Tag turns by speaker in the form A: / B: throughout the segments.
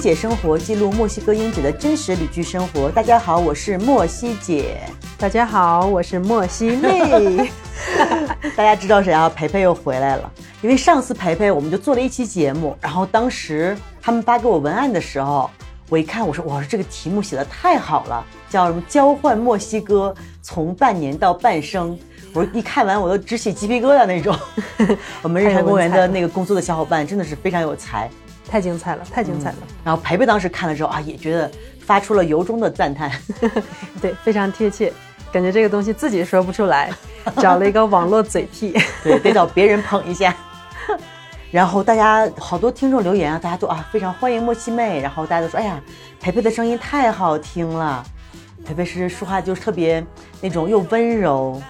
A: 姐生活，记录墨西哥英姐的真实旅居生活。大家好，我是墨西姐。
B: 大家好，我是莫西妹。
A: 大家知道谁啊？培培又回来了。因为上次培培我们就做了一期节目，然后当时他们发给我文案的时候，我一看，我说哇，这个题目写的太好了，叫什么？交换墨西哥，从半年到半生。我一看完，我都直起鸡皮疙瘩那种。我们日坛公园的那个工作的小伙伴真的是非常有才。
B: 太精彩了，太精彩了。
A: 然后培培当时看了之后啊，也觉得发出了由衷的赞叹，
B: 对，非常贴切，感觉这个东西自己说不出来，找了一个网络嘴替，
A: 对，得找别人捧一下。然后大家好多听众留言啊，大家都啊非常欢迎莫西妹，然后大家都说，哎呀，培培的声音太好听了，培培是说话就是特别那种又温柔。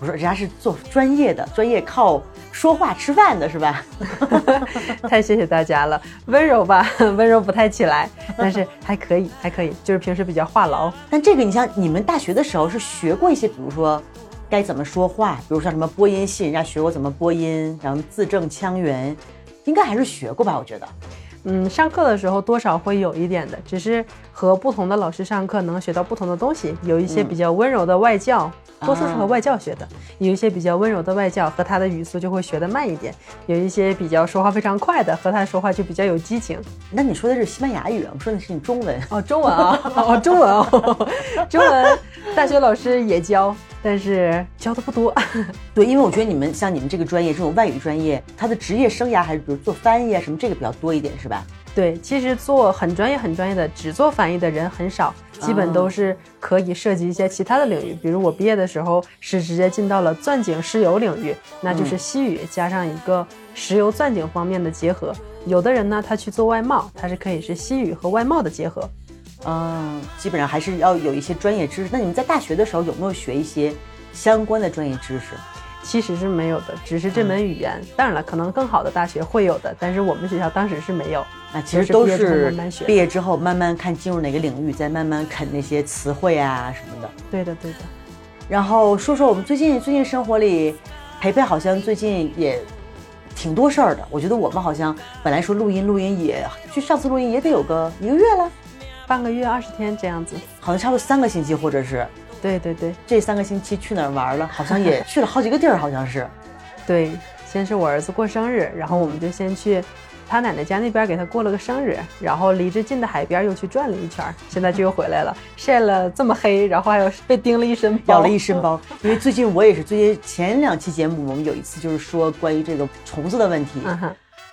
A: 我说人家是做专业的，专业靠。说话吃饭的是吧？
B: 太谢谢大家了，温柔吧，温柔不太起来，但是还可以，还可以，就是平时比较话痨。
A: 但这个你像你们大学的时候是学过一些，比如说该怎么说话，比如像什么播音系，人家学过怎么播音，然后字正腔圆，应该还是学过吧？我觉得，
B: 嗯，上课的时候多少会有一点的，只是和不同的老师上课能学到不同的东西，有一些比较温柔的外教。多数是和外教学的，有一些比较温柔的外教和他的语速就会学得慢一点，有一些比较说话非常快的和他说话就比较有激情。
A: 那你说的是西班牙语，我说的是你中文
B: 哦，中文啊，哦，中文哦，中文，大学老师也教，但是教的不多。
A: 对，因为我觉得你们像你们这个专业这种外语专业，他的职业生涯还是比如做翻译啊什么这个比较多一点，是吧？
B: 对，其实做很专业、很专业的，只做翻译的人很少，基本都是可以涉及一些其他的领域。比如我毕业的时候是直接进到了钻井、石油领域，那就是西语加上一个石油钻井方面的结合。有的人呢，他去做外贸，他是可以是西语和外贸的结合。
A: 嗯，基本上还是要有一些专业知识。那你们在大学的时候有没有学一些相关的专业知识？
B: 其实是没有的，只是这门语言。当然了，可能更好的大学会有的，但是我们学校当时是没有。
A: 那其实都是毕业之后慢慢看进入哪个领域，再慢慢啃那些词汇啊什么的。
B: 对的，对的。
A: 然后说说我们最近最近生活里，培培好像最近也挺多事儿的。我觉得我们好像本来说录音录音也，就上次录音也得有个一个月了，
B: 半个月二十天这样子，
A: 好像差不多三个星期或者是。
B: 对对对，
A: 这三个星期去哪儿玩了？好像也去了好几个地儿，好像是。
B: 对，先是我儿子过生日，然后我们就先去他奶奶家那边给他过了个生日，然后离着近的海边又去转了一圈，现在就又回来了，晒了这么黑，然后还有被叮了一身包，
A: 咬了一身包。因为最近我也是，最近前两期节目我们有一次就是说关于这个虫子的问题，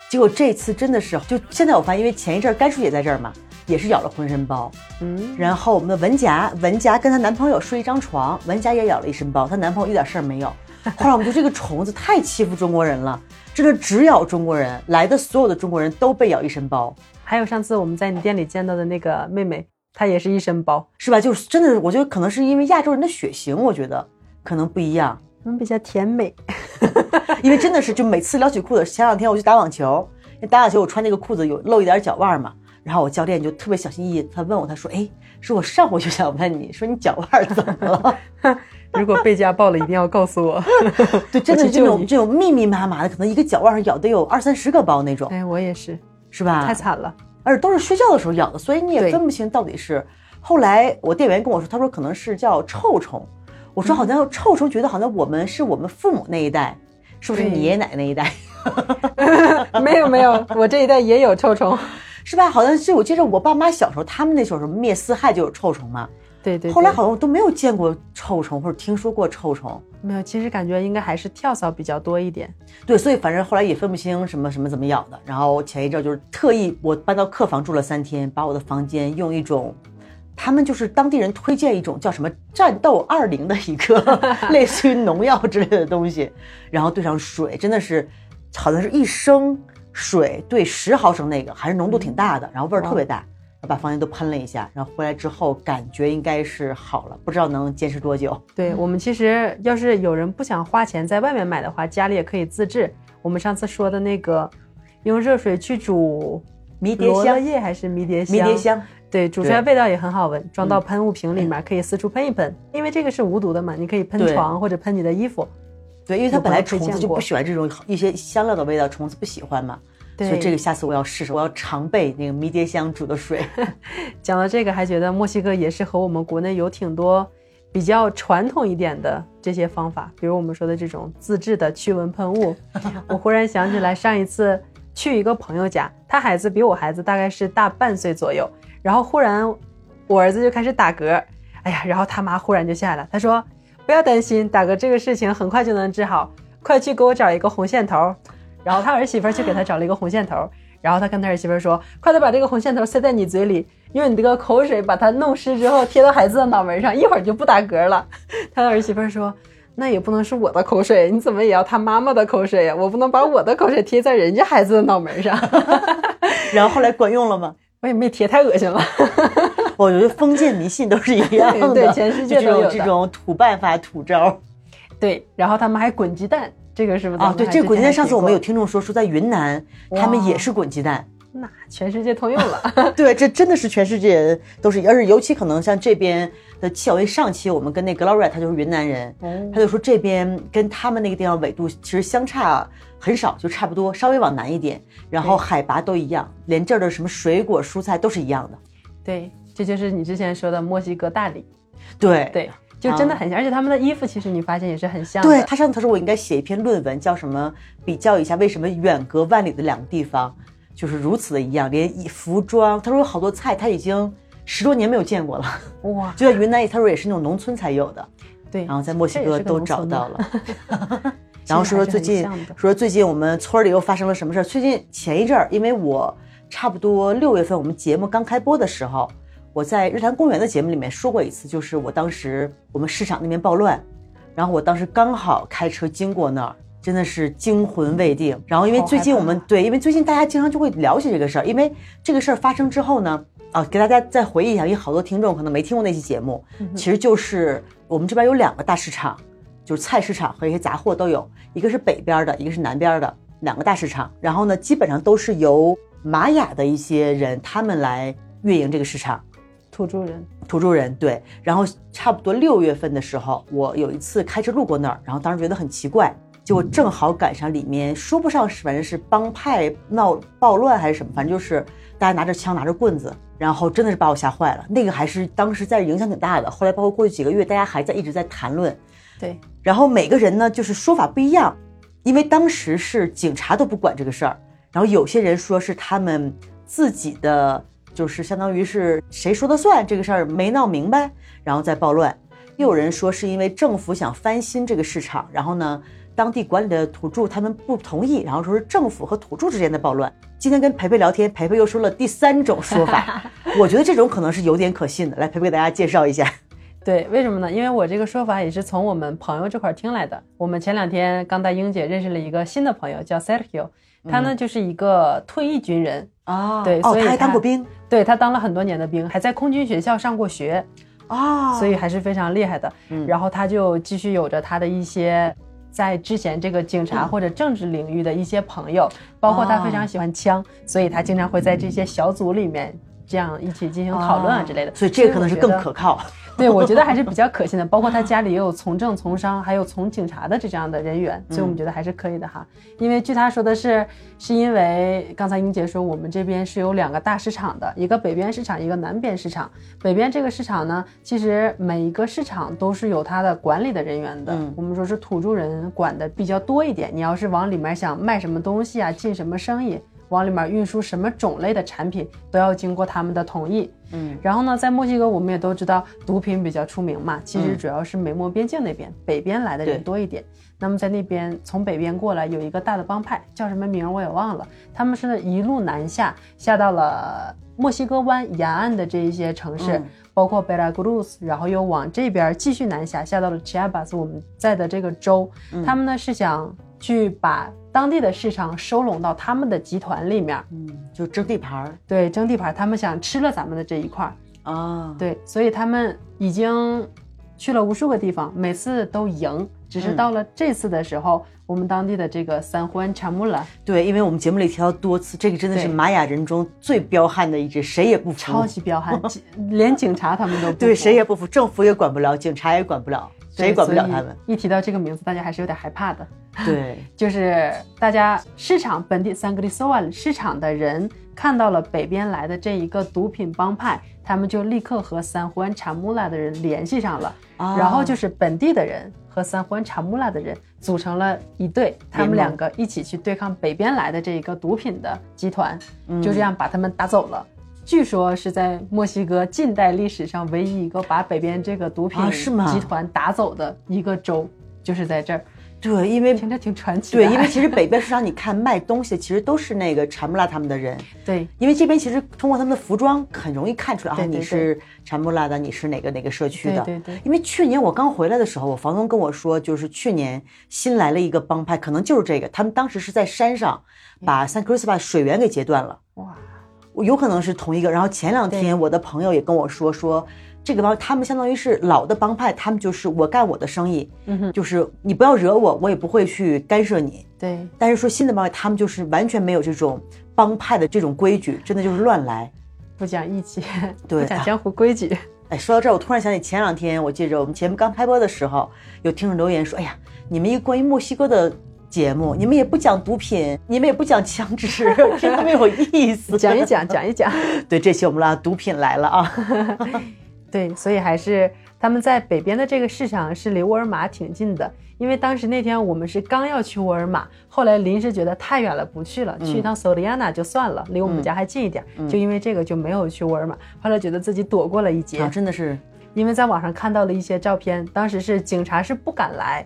A: 结果这次真的是，就现在我发现，因为前一阵甘叔也在这儿嘛。也是咬了浑身包，嗯，然后我们的文佳，文佳跟她男朋友睡一张床，文佳也咬了一身包，她男朋友一点事儿没有。后来我们就这个虫子太欺负中国人了，真的只咬中国人，来的所有的中国人都被咬一身包。
B: 还有上次我们在你店里见到的那个妹妹，她也是一身包，
A: 是吧？就是真的，我觉得可能是因为亚洲人的血型，我觉得可能不一样，
B: 我们比较甜美，
A: 因为真的是就每次撩起裤子，前两天我去打网球，打网球我穿那个裤子有露一点脚腕嘛。然后我教练就特别小心翼翼，他问我，他说：“哎，说我上回就想问你说你脚腕怎么了？
B: 如果被家暴了，一定要告诉我。
A: 对，真的这种这种密密麻麻的，可能一个脚腕上咬得有二三十个包那种。
B: 哎，我也是，
A: 是吧？
B: 太惨了，
A: 而且都是睡觉的时候咬的，所以你也分不清到底是。后来我店员跟我说，他说可能是叫臭虫。我说好像臭虫，觉得好像我们是我们父母那一代，是不是你爷爷奶奶那一代？
B: 没有没有，我这一代也有臭虫。
A: 是吧？好像是我记得我爸妈小时候，他们那时候什么灭四害就有臭虫嘛。
B: 对对。
A: 后来好像我都没有见过臭虫或者听说过臭虫。
B: 没有，其实感觉应该还是跳蚤比较多一点。
A: 对，所以反正后来也分不清什么什么怎么咬的。然后前一阵就是特意我搬到客房住了三天，把我的房间用一种，他们就是当地人推荐一种叫什么战斗二零的一个 类似于农药之类的东西，然后兑上水，真的是好像是一升。水兑十毫升那个还是浓度挺大的，然后味儿特别大，把房间都喷了一下，然后回来之后感觉应该是好了，不知道能坚持多久。
B: 对我们其实要是有人不想花钱在外面买的话，家里也可以自制。我们上次说的那个，用热水去煮
A: 迷迭香
B: 叶还是迷迭香？
A: 迷迭香，
B: 对，煮出来味道也很好闻。装到喷雾瓶里面，可以四处喷一喷，因为这个是无毒的嘛，你可以喷床或者喷你的衣服。
A: 对，因为它本来虫子就不喜欢这种一些香料的味道，虫子不喜欢嘛。
B: 对
A: 所以这个下次我要试试，我要常备那个迷迭香煮的水。
B: 讲到这个，还觉得墨西哥也是和我们国内有挺多比较传统一点的这些方法，比如我们说的这种自制的驱蚊喷雾。我忽然想起来，上一次去一个朋友家，他孩子比我孩子大概是大半岁左右，然后忽然我儿子就开始打嗝，哎呀，然后他妈忽然就下来，他说不要担心，打嗝这个事情很快就能治好，快去给我找一个红线头。然后他儿媳妇儿去给他找了一个红线头，然后他跟他儿媳妇儿说：“快点把这个红线头塞在你嘴里，用你这个口水把它弄湿之后贴到孩子的脑门上，一会儿就不打嗝了。”他的儿媳妇儿说：“那也不能是我的口水，你怎么也要他妈妈的口水呀？我不能把我的口水贴在人家孩子的脑门上。
A: 然后后来管用了吗？
B: 我也没贴，太恶心了。
A: 我觉得封建迷信都是一样的，
B: 对全世界都有
A: 这种这种土办法、土招。
B: 对，然后他们还滚鸡蛋，这个是不是？
A: 啊，对，这个滚鸡蛋，上次我们有
B: 有，
A: 听众说说在云南，他们也是滚鸡蛋。
B: 那全世界通用了。
A: 对，这真的是全世界都是，而且尤其可能像这边的气候，因为上期我们跟那 Gloria，他就是云南人，
B: 嗯
A: 他就说这边跟他们那个地方纬度其实相差很少，就差不多，稍微往南一点，然后海拔都一样，连这儿的什么水果蔬菜都是一样的。
B: 对，这就是你之前说的墨西哥大理。
A: 对
B: 对，就真的很像，而且他们的衣服其实你发现也是很像的。
A: 对他上次他说我应该写一篇论文，叫什么？比较一下为什么远隔万里的两个地方就是如此的一样，连衣服装，他说有好多菜他已经十多年没有见过了，
B: 哇，
A: 就在云南，他说也是那种农村才有的，
B: 对，
A: 然后在墨西哥都找到了。
B: 了。
A: 然后说说最近说最近我们村里又发生了什么事儿？最近前一阵儿，因为我差不多六月份我们节目刚开播的时候，我在日坛公园的节目里面说过一次，就是我当时我们市场那边暴乱，然后我当时刚好开车经过那儿。真的是惊魂未定，然后因为最近我们对，因为最近大家经常就会聊起这个事儿，因为这个事儿发生之后呢，啊，给大家再回忆一下，因为好多听众可能没听过那期节目，其实就是我们这边有两个大市场，就是菜市场和一些杂货都有，一个是北边的，一个是南边的，两个大市场。然后呢，基本上都是由玛雅的一些人他们来运营这个市场，
B: 土著人，
A: 土著人对。然后差不多六月份的时候，我有一次开车路过那儿，然后当时觉得很奇怪，结果正好赶上里面说不上是反正是帮派闹暴乱还是什么，反正就是大家拿着枪拿着棍子。然后真的是把我吓坏了，那个还是当时在影响挺大的。后来包括过去几个月，大家还在一直在谈论，
B: 对，
A: 然后每个人呢，就是说法不一样，因为当时是警察都不管这个事儿，然后有些人说是他们自己的，就是相当于是谁说的算这个事儿没闹明白，然后再暴乱；又有人说是因为政府想翻新这个市场，然后呢，当地管理的土著他们不同意，然后说是政府和土著之间的暴乱。今天跟培培聊天，培培又说了第三种说法，我觉得这种可能是有点可信的。来，培培给大家介绍一下。
B: 对，为什么呢？因为我这个说法也是从我们朋友这块儿听来的。我们前两天刚带英姐认识了一个新的朋友，叫 Sergio，他呢、就是一个退役军人，
A: 啊
B: 对
A: 哦，他还
B: 所以他
A: 当过兵。
B: 对他当了很多年的兵，还在空军学校上过学，
A: 啊，
B: 所以还是非常厉害的。
A: 嗯。
B: 然后他就继续有着他的一些在之前这个警察或者政治领域的一些朋友，包括他非常喜欢枪，所以他经常会在这些小组里面这样一起进行讨论啊之类的。
A: 所以这个可能是更可靠。
B: 对，我觉得还是比较可信的。包括他家里也有从政、从商，还有从警察的这样的人员，所以我们觉得还是可以的哈。因为据他说的是，是因为刚才英姐说我们这边是有两个大市场的，一个北边市场，一个南边市场。北边这个市场呢，其实每一个市场都是有它的管理的人员的。
A: 嗯
B: 我们说是土著人管的比较多一点。你要是往里面想卖什么东西啊，进什么生意。往里面运输什么种类的产品，都要经过他们的同意。
A: 嗯，
B: 然后呢，在墨西哥我们也都知道毒品比较出名嘛，其实
A: 嗯
B: 主要是美墨边境那边，北边来的人多一点。那么在那边从北边过来有一个大的帮派，叫什么名儿我也忘了，他们是一路南下，下到了墨西哥湾沿岸的这一些城市。
A: 嗯
B: 包括 Veracruz，然后又往这边继续南下，下到了 Chiapas 我们在的这个州。
A: 嗯
B: 他们呢是想去把当地的市场收拢到他们的集团里面，
A: 嗯，就争地盘儿
B: 对，争地盘儿，他们想吃了咱们的这一块儿。
A: 啊。
B: 对，所以他们已经去了无数个地方，每次都赢。只是
A: 嗯
B: 到了这次的时候，我们当地的这个三欢查穆拉
A: 对，因为我们节目里提到多次，这个真的是玛雅人中最彪悍的一支，谁也不服。
B: 超级彪悍，连警察他们都不
A: 对，谁也不服，政府也管不了，警察也管不了。谁也管不了他们。
B: 一提到这个名字，大家还是有点害怕的。
A: 对，
B: 就是大家市场本地三格里索瓦市场的人看到了北边来的这一个毒品帮派，他们就立刻和三胡安查穆拉的人联系上了，然后就是本地的人和三胡安查穆拉的人组成了一队，他们两个一起去对抗北边来的这一个毒品的集团，就这样把他们打走了。据说是在墨西哥近代历史上唯一一个把北边这个毒品集团打走的一个州，就是在这儿。
A: 对，因为
B: 听着挺传奇。
A: 对，因为其实北边市场你看卖东西，其实都是那个查穆拉他们的人。
B: 对，
A: 因为这边其实通过他们的服装很容易看出来啊，你是查穆拉的，你是哪个哪个社区的。
B: 对对。
A: 因为去年我刚回来的时候，我房东跟我说，就是去年新来了一个帮派，可能就是这个，他们当时是在山上把 San Cristobal 水源给截断了。哇。有可能是同一个。然后前两天我的朋友也跟我说，说这个帮他们相当于是老的帮派，他们就是我干我的生意，嗯哼，就是你不要惹我，我也不会去干涉你。
B: 对。
A: 但是说新的帮派，他们就是完全没有这种帮派的这种规矩，真的就是乱来，
B: 不讲义气，
A: 对，
B: 不讲江湖规矩。
A: 哎，说到这儿，我突然想起前两天，我记着我们节目刚开播的时候，有听众留言说，哎呀，你们一个关于墨西哥的。节目你们也不讲毒品，你们也不讲枪支，听特别有意思。
B: 讲一讲，讲一讲。
A: 对，这期我们拉毒品来了啊。
B: 对，所以还是他们在北边的这个市场是离沃尔玛挺近的，因为当时那天我们是刚要去沃尔玛，后来临时觉得太远了不去了，去一趟索利亚纳就算了，离我们家还近一点，就因为这个就没有去沃尔玛。后来觉得自己躲过了一劫，
A: 真的是，
B: 因为在网上看到了一些照片，当时是警察是不敢来。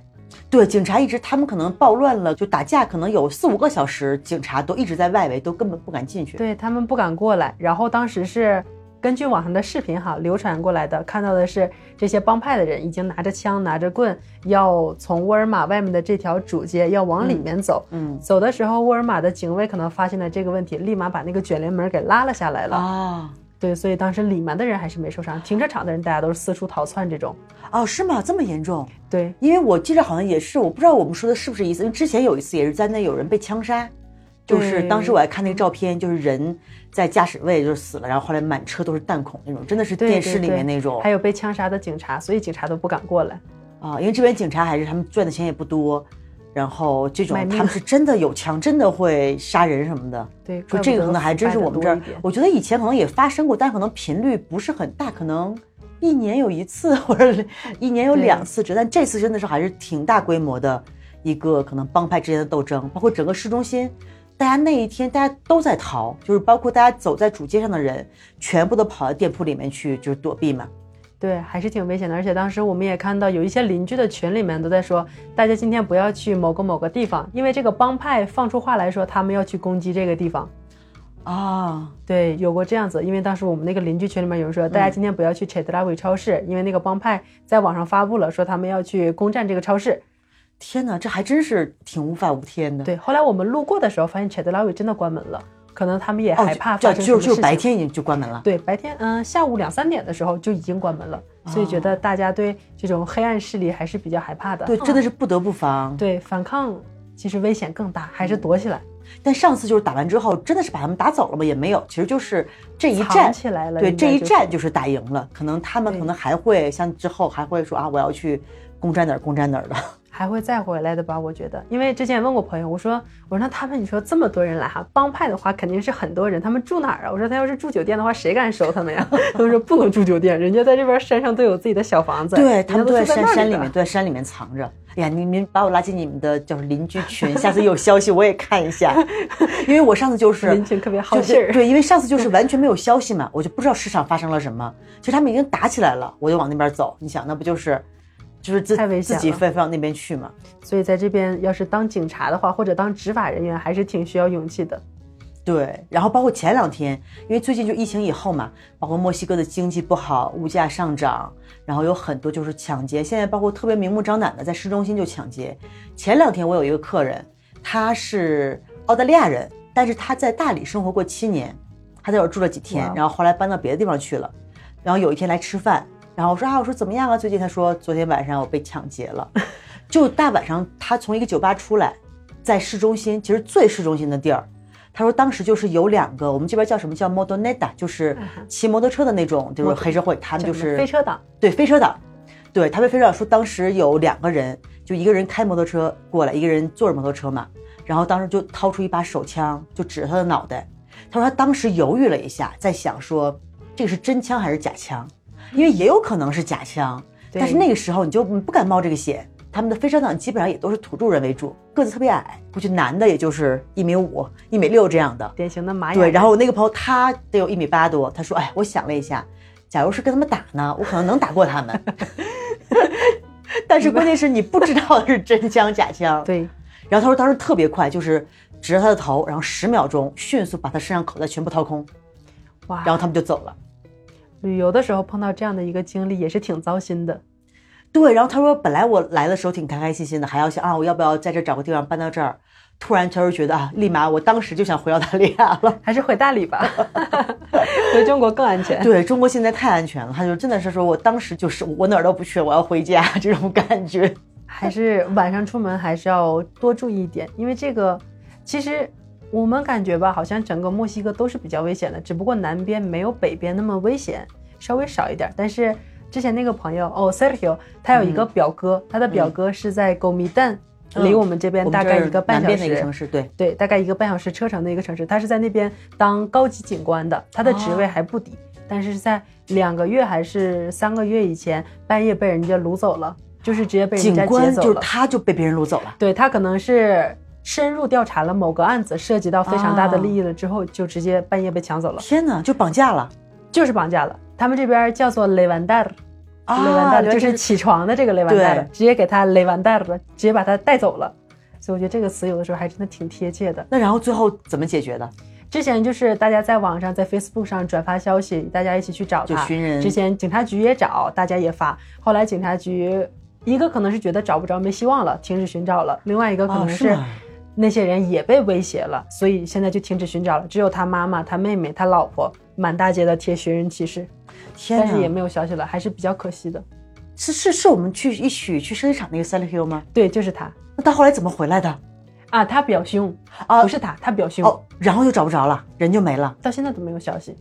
A: 对，警察一直，他们可能暴乱了，就打架，可能有四五个小时，警察都一直在外围，都根本不敢进去。
B: 对他们不敢过来。然后当时是根据网上的视频哈流传过来的，看到的是这些帮派的人已经拿着枪、拿着棍，要从沃尔玛外面的这条主街要往里面走。嗯，走的时候，沃尔玛的警卫可能发现了这个问题，立马把那个卷帘门给拉了下来了。啊。对，所以当时里面的人还是没受伤，停车场的人大家都是四处逃窜这种。
A: 哦，是吗？这么严重？
B: 对，
A: 因为我记得好像也是，我不知道我们说的是不是意思，因为之前有一次也是在那有人被枪杀，就是当时我还看那个照片，就是人在驾驶位就死了，然后后来满车都是弹孔那种，真的是电视里面那种。
B: 还有被枪杀的警察，所以警察都不敢过来。
A: 啊，因为这边警察还是他们赚的钱也不多。然后这种他们是真的有枪，真的会杀人什么的。
B: 对，
A: 说这个可能还真是我们这儿。我觉得以前可能也发生过，但可能频率不是很大，可能一年有一次 或者一年有两次。这但这次真的是还是挺大规模的一个可能帮派之间的斗争，包括整个市中心，大家那一天大家都在逃，就是包括大家走在主街上的人，全部都跑到店铺里面去就是躲避嘛。
B: 对，还是挺危险的。而且当时我们也看到有一些邻居的群里面都在说，大家今天不要去某个某个地方，因为这个帮派放出话来说他们要去攻击这个地方。
A: 啊，
B: 对，有过这样子。因为当时我们那个邻居群里面有人说，大家今天不要去 c h e d a w i 超市，因为那个帮派在网上发布了说他们要去攻占这个超市。
A: 天哪，这还真是挺无法无天的。
B: 对，后来我们路过的时候发现 c h e d a w i 真的关门了。可能他们也害怕发生
A: 就就白天已经就关门了。
B: 对，白天，嗯，下午两三点的时候就已经关门了，所以觉得大家对这种黑暗势力还是比较害怕的。
A: 对，真的是不得不防。
B: 对，反抗其实危险更大，还是躲起来。
A: 但上次就是打完之后，真的是把他们打走了吗？也没有，其实就是这一战
B: 起来了。
A: 对，这一战就是打赢了。可能他们可能还会像之后还会说啊，我要去攻占哪儿，攻占哪儿的。
B: 还会再回来的吧？我觉得，因为之前问过朋友，我说我说那他们你说这么多人来哈，帮派的话肯定是很多人，他们住哪儿啊？我说他要是住酒店的话，谁敢收他们呀？他们说不能住酒店，人家在这边山上都有自己的小房子，
A: 对他们
B: 都
A: 在山山里面，都在山里面藏着。哎呀，你们把我拉进你们的叫邻居群，下次有消息我也看一下，因为我上次就是
B: 邻群特别好信儿，
A: 对，因为上次就是完全没有消息嘛，我就不知道市场发生了什么。其实他们已经打起来了，我就往那边走。你想，那不就是？就是自自己飞飞到那边去嘛，
B: 所以在这边要是当警察的话，或者当执法人员，还是挺需要勇气的。
A: 对，然后包括前两天，因为最近就疫情以后嘛，包括墨西哥的经济不好，物价上涨，然后有很多就是抢劫。现在包括特别明目张胆的在市中心就抢劫。前两天我有一个客人，他是澳大利亚人，但是他在大理生活过七年，他在这儿住了几天，然后后来搬到别的地方去了，然后有一天来吃饭。然后我说啊，我说怎么样啊？最近他说昨天晚上我被抢劫了，就大晚上他从一个酒吧出来，在市中心，其实最市中心的地儿。他说当时就是有两个，我们这边叫什么叫 Modoneta，就是骑摩托车的那种，就是黑社会，他们就是
B: 飞车党，
A: 对飞车党，对他被飞车党说，当时有两个人，就一个人开摩托车过来，一个人坐着摩托车嘛，然后当时就掏出一把手枪，就指着他的脑袋。他说他当时犹豫了一下，在想说这个是真枪还是假枪，因为也有可能是假枪，但是那个时候你就不敢冒这个险。他们的飞车党基本上也都是土著人为主，个子特别矮，估计男的也就是一米五、一米六这样的。
B: 典型的玛雅
A: 对，然后我那个朋友他得有一米八多，他说：“哎，我想了一下，假如是跟他们打呢，我可能能打过他们。但是关键是你不知道是真枪假枪。
B: 对，
A: 然后他说当时特别快，就是指着他的头，然后十秒钟迅速把他身上口袋全部掏空，
B: 哇，
A: 然后他们就走了。
B: 旅游的时候碰到这样的一个经历也是挺糟心的。
A: 对，然后他说本来我来的时候挺开开心心的，还要想啊我要不要在这找个地方搬到这儿。突然他就觉得啊，立马我当时就想回澳大利亚了。
B: 还是回大理吧，回中国更安全。
A: 对中国现在太安全了，他就真的是说我当时就是我哪儿都不去，我要回家这种感觉。
B: 还是晚上出门还是要多注意一点，因为这个其实我们感觉吧，好像整个墨西哥都是比较危险的，只不过南边没有北边那么危险，稍微少一点。但是之前那个朋友哦，Sergio，他有一个表哥，他的表哥是在狗米旦，
A: 嗯
B: 离我们这边大概一个半小
A: 南边的一个
B: 时。
A: 城市，对，
B: 对，大概一个半小时车程的一个城市，他是在那边当高级警官的，他的职位还不低，但是在两个月还是三个月以前，半夜被人家掳走了，就是直接被人
A: 警
B: 家劫
A: 官就是。他就被别人掳走了。
B: 对他可能是深入调查了某个案子，涉及到非常大的利益了之后，就直接半夜被抢走了，
A: 天哪，就绑架了
B: 就是绑架了。他们这边叫做雷完蛋儿，
A: 啊！
B: 雷完蛋儿就是起床的这个雷完蛋
A: 了，
B: 直接给他雷完蛋儿了，直接把他带走了。所以我觉得这个词有的时候还真的挺贴切的。
A: 那然后最后怎么解决的？
B: 之前就是大家在网上在 Facebook 上转发消息，大家一起去找他。
A: 就寻人
B: 之前警察局也找，大家也发。后来警察局一个可能是觉得找不着没希望了，停止寻找了；另外一个可能是
A: 哦是吗
B: 那些人也被威胁了，所以现在就停止寻找了。只有他妈妈、他妹妹、他老婆满大街的贴寻人启事！但是也没有消息了，还是比较可惜的。
A: 是是是我们去一起去生产那个 Silent Hill 吗？
B: 对，就是他
A: 那他后来怎么回来的？
B: 啊，他表兄
A: 啊
B: 不是他，他表兄。
A: 哦，然后就找不着了，人就没了。
B: 到现在都没有消息。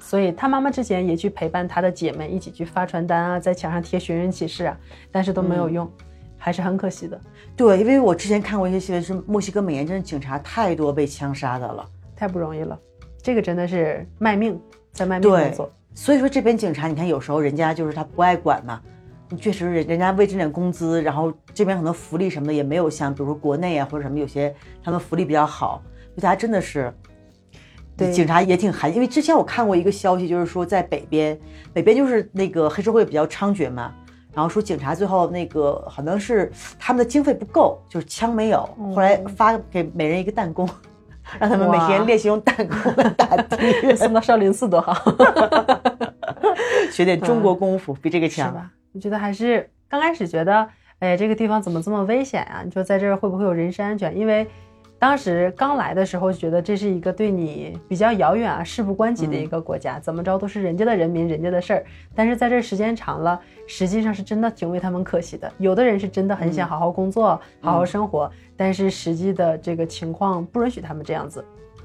B: 所以他妈妈之前也去陪伴他的姐妹一起去发传单啊，在墙上贴寻人启事啊，但是都没有用，还是很可惜的，
A: 对，因为我之前看过一些新闻，是墨西哥每年真的警察太多被枪杀的了。
B: 太不容易了。这个真的是卖命，在卖命
A: 对
B: 工作。
A: 所以说这边警察，你看有时候人家就是他不爱管嘛，你确实人人家为这点工资，然后这边可能福利什么的也没有像比如说国内啊或者什么有些他们福利比较好，就大家真的是。
B: 对
A: 警察也挺寒，因为之前我看过一个消息，就是说在北边，北边就是那个黑社会比较猖獗嘛，然后说警察最后那个好像是他们的经费不够，就是枪没有，后来发给每人一个弹弓，让他们每天练习用弹弓来打敌人，
B: 送到少林寺多好，
A: 学点中国功夫，比这个
B: 是
A: 强。
B: 吧？我觉得还是刚开始觉得，哎，这个地方怎么这么危险啊？你说在这儿会不会有人身安全？因为当时刚来的时候，觉得这是一个对你比较遥远啊、事不关己的一个国家，怎么着都是人家的人民、人家的事儿。但是在这时间长了，实际上是真的挺为他们可惜的。有的人是真的很想好好工作、好好生活，但是实际的这个情况不允许他们这样子。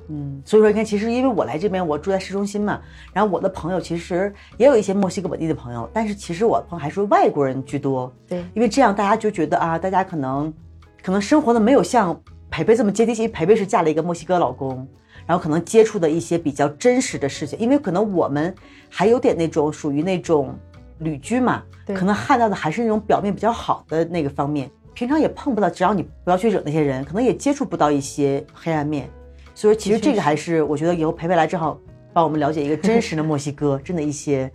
A: 嗯，所以说你看，其实因为我来这边，我住在市中心嘛，然后我的朋友其实也有一些墨西哥本地的朋友，但是其实我的朋友还是外国人居多，
B: 对，
A: 因为这样大家就觉得啊，大家可能可能生活的没有像培培这么接地气，培培是嫁了一个墨西哥老公，然后可能接触的一些比较真实的事情，因为可能我们还有点那种属于那种旅居嘛，
B: 对
A: 可能看到的还是那种表面比较好的那个方面，平常也碰不到，只要你不要去惹那些人，可能也接触不到一些黑暗面。所以，其实这个还是我觉得以后培培来正好帮我们了解一个真实的墨西哥，真的一些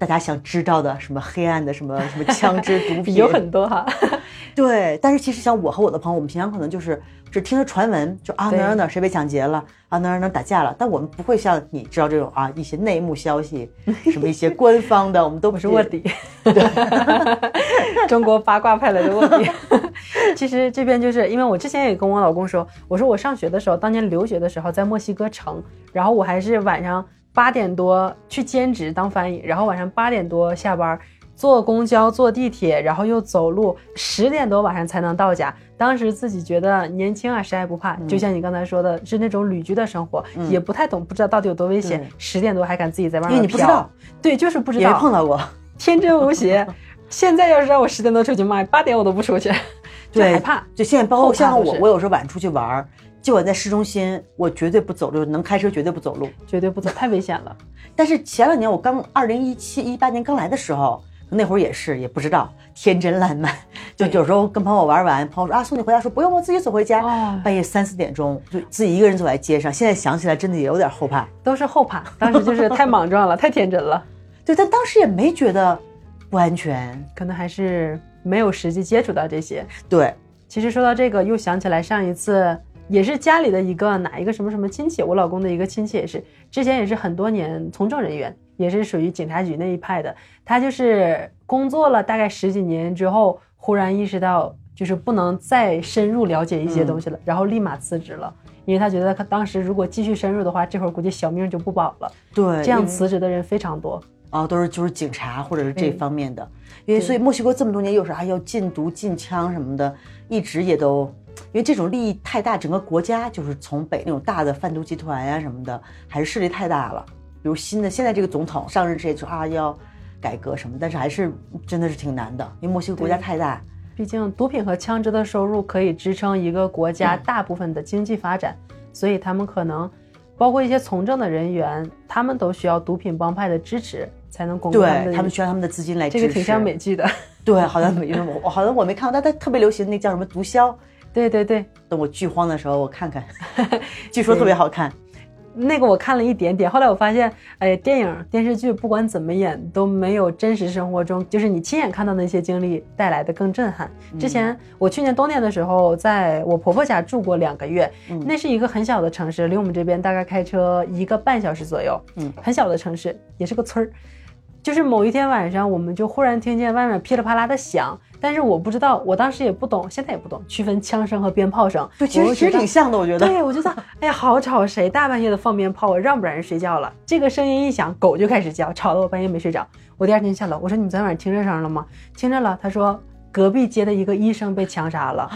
A: 大家想知道的什么黑暗的什么 什么枪支毒品。
B: 有很多哈，
A: 对，但是其实像我和我的朋友，我们平常可能就是只听着传闻，就啊
B: 哪
A: 哪儿哪儿谁被抢劫了，啊哪儿哪儿打架了，但我们不会像你知道这种啊一些内幕消息，什么一些官方的，我们都不
B: 是卧底，中国八卦派来的卧底。其实这边就是因为我之前也跟我老公说，我说我上学的时候，当年留学的时候在墨西哥城，然后我还是晚上八点多去兼职当翻译，然后晚上八点多下班。坐公交、坐地铁，然后又走路，十点多晚上才能到家。当时自己觉得年轻啊，谁还不怕？就像你刚才说的，是那种旅居的生活，也不太懂，不知道到底有多危险
A: 对。
B: 十点多还敢自己在外面
A: 因为你不知道，
B: 对，就是不知
A: 也没
B: 道，
A: 碰到过，
B: 天真无邪。现在要是让我十点多出去，妈呀，八点我都不出去，就
A: 对
B: 害怕。
A: 就现在包括像我，我有时候晚上出去玩儿，就我在市中心，我绝对不走路，能开车绝对不走路。
B: 绝对不走，太危险了。
A: 但是前两年我刚二零一七一八年刚来的时候，那会儿也是也不知道，天真烂漫，就有时候跟朋友玩完，朋友说啊送你回家，说不用，我自己走回家。
B: 哦
A: 半夜三四点钟就自己一个人走在街上，现在想起来真的也有点后怕。
B: 都是后怕，当时就是太莽撞了，太天真了，
A: 对，但当时也没觉得不安全。
B: 可能还是没有实际接触到这些。
A: 对，
B: 其实说到这个，又想起来上一次也是家里的一个哪一个什么什么亲戚，我老公的一个亲戚也是，之前也是很多年从政人员，也是属于警察局那一派的。他就是工作了大概十几年之后，忽然意识到就是不能再深入了解一些东西了，然后立马辞职了。因为他觉得他当时如果继续深入的话，这会儿估计小命就不保了。
A: 对，
B: 这样辞职的人非常多。
A: 啊，都是就是警察或者是这方面的，因为所以墨西哥这么多年有时还要禁毒、禁枪什么的，一直也都，因为这种利益太大，整个国家就是从北那种大的贩毒集团呀、什么的，还是势力太大了。比如新的现在这个总统上任之前说啊要改革什么，但是还是真的是挺难的，因为墨西哥国家太大。
B: 毕竟毒品和枪支的收入可以支撑一个国家大部分的经济发展，所以他们可能包括一些从政的人员，他们都需要毒品帮派的支持，才能巩固他们的
A: 对他们需要他们的资金来支持。
B: 这个挺像美剧的。
A: 对，好像美，因为我好像我没看过，但它特别流行那叫什么毒枭。
B: 对对对，
A: 等我剧荒的时候，我看看，据说特别好看。
B: 那个我看了一点点，后来我发现，哎，电影电视剧不管怎么演都没有真实生活中，就是你亲眼看到那些经历带来的更震撼。之前我去年冬天的时候，在我婆婆家住过两个月，那是一个很小的城市，离我们这边大概开车一个半小时左右，
A: 嗯，
B: 很小的城市，也是个村儿。就是某一天晚上，我们就忽然听见外面噼里啪啦的响，但是我不知道，我当时也不懂，现在也不懂区分枪声和鞭炮声。
A: 对，其实挺像的，我觉得。
B: 对，我就想，哎呀，好吵！谁大半夜的放鞭炮我？让不让人睡觉了？这个声音一响，狗就开始叫，吵得我半夜没睡着。我第二天下楼，我说你们昨天晚上听这声了吗？听着了。他说隔壁街的一个医生被枪杀了。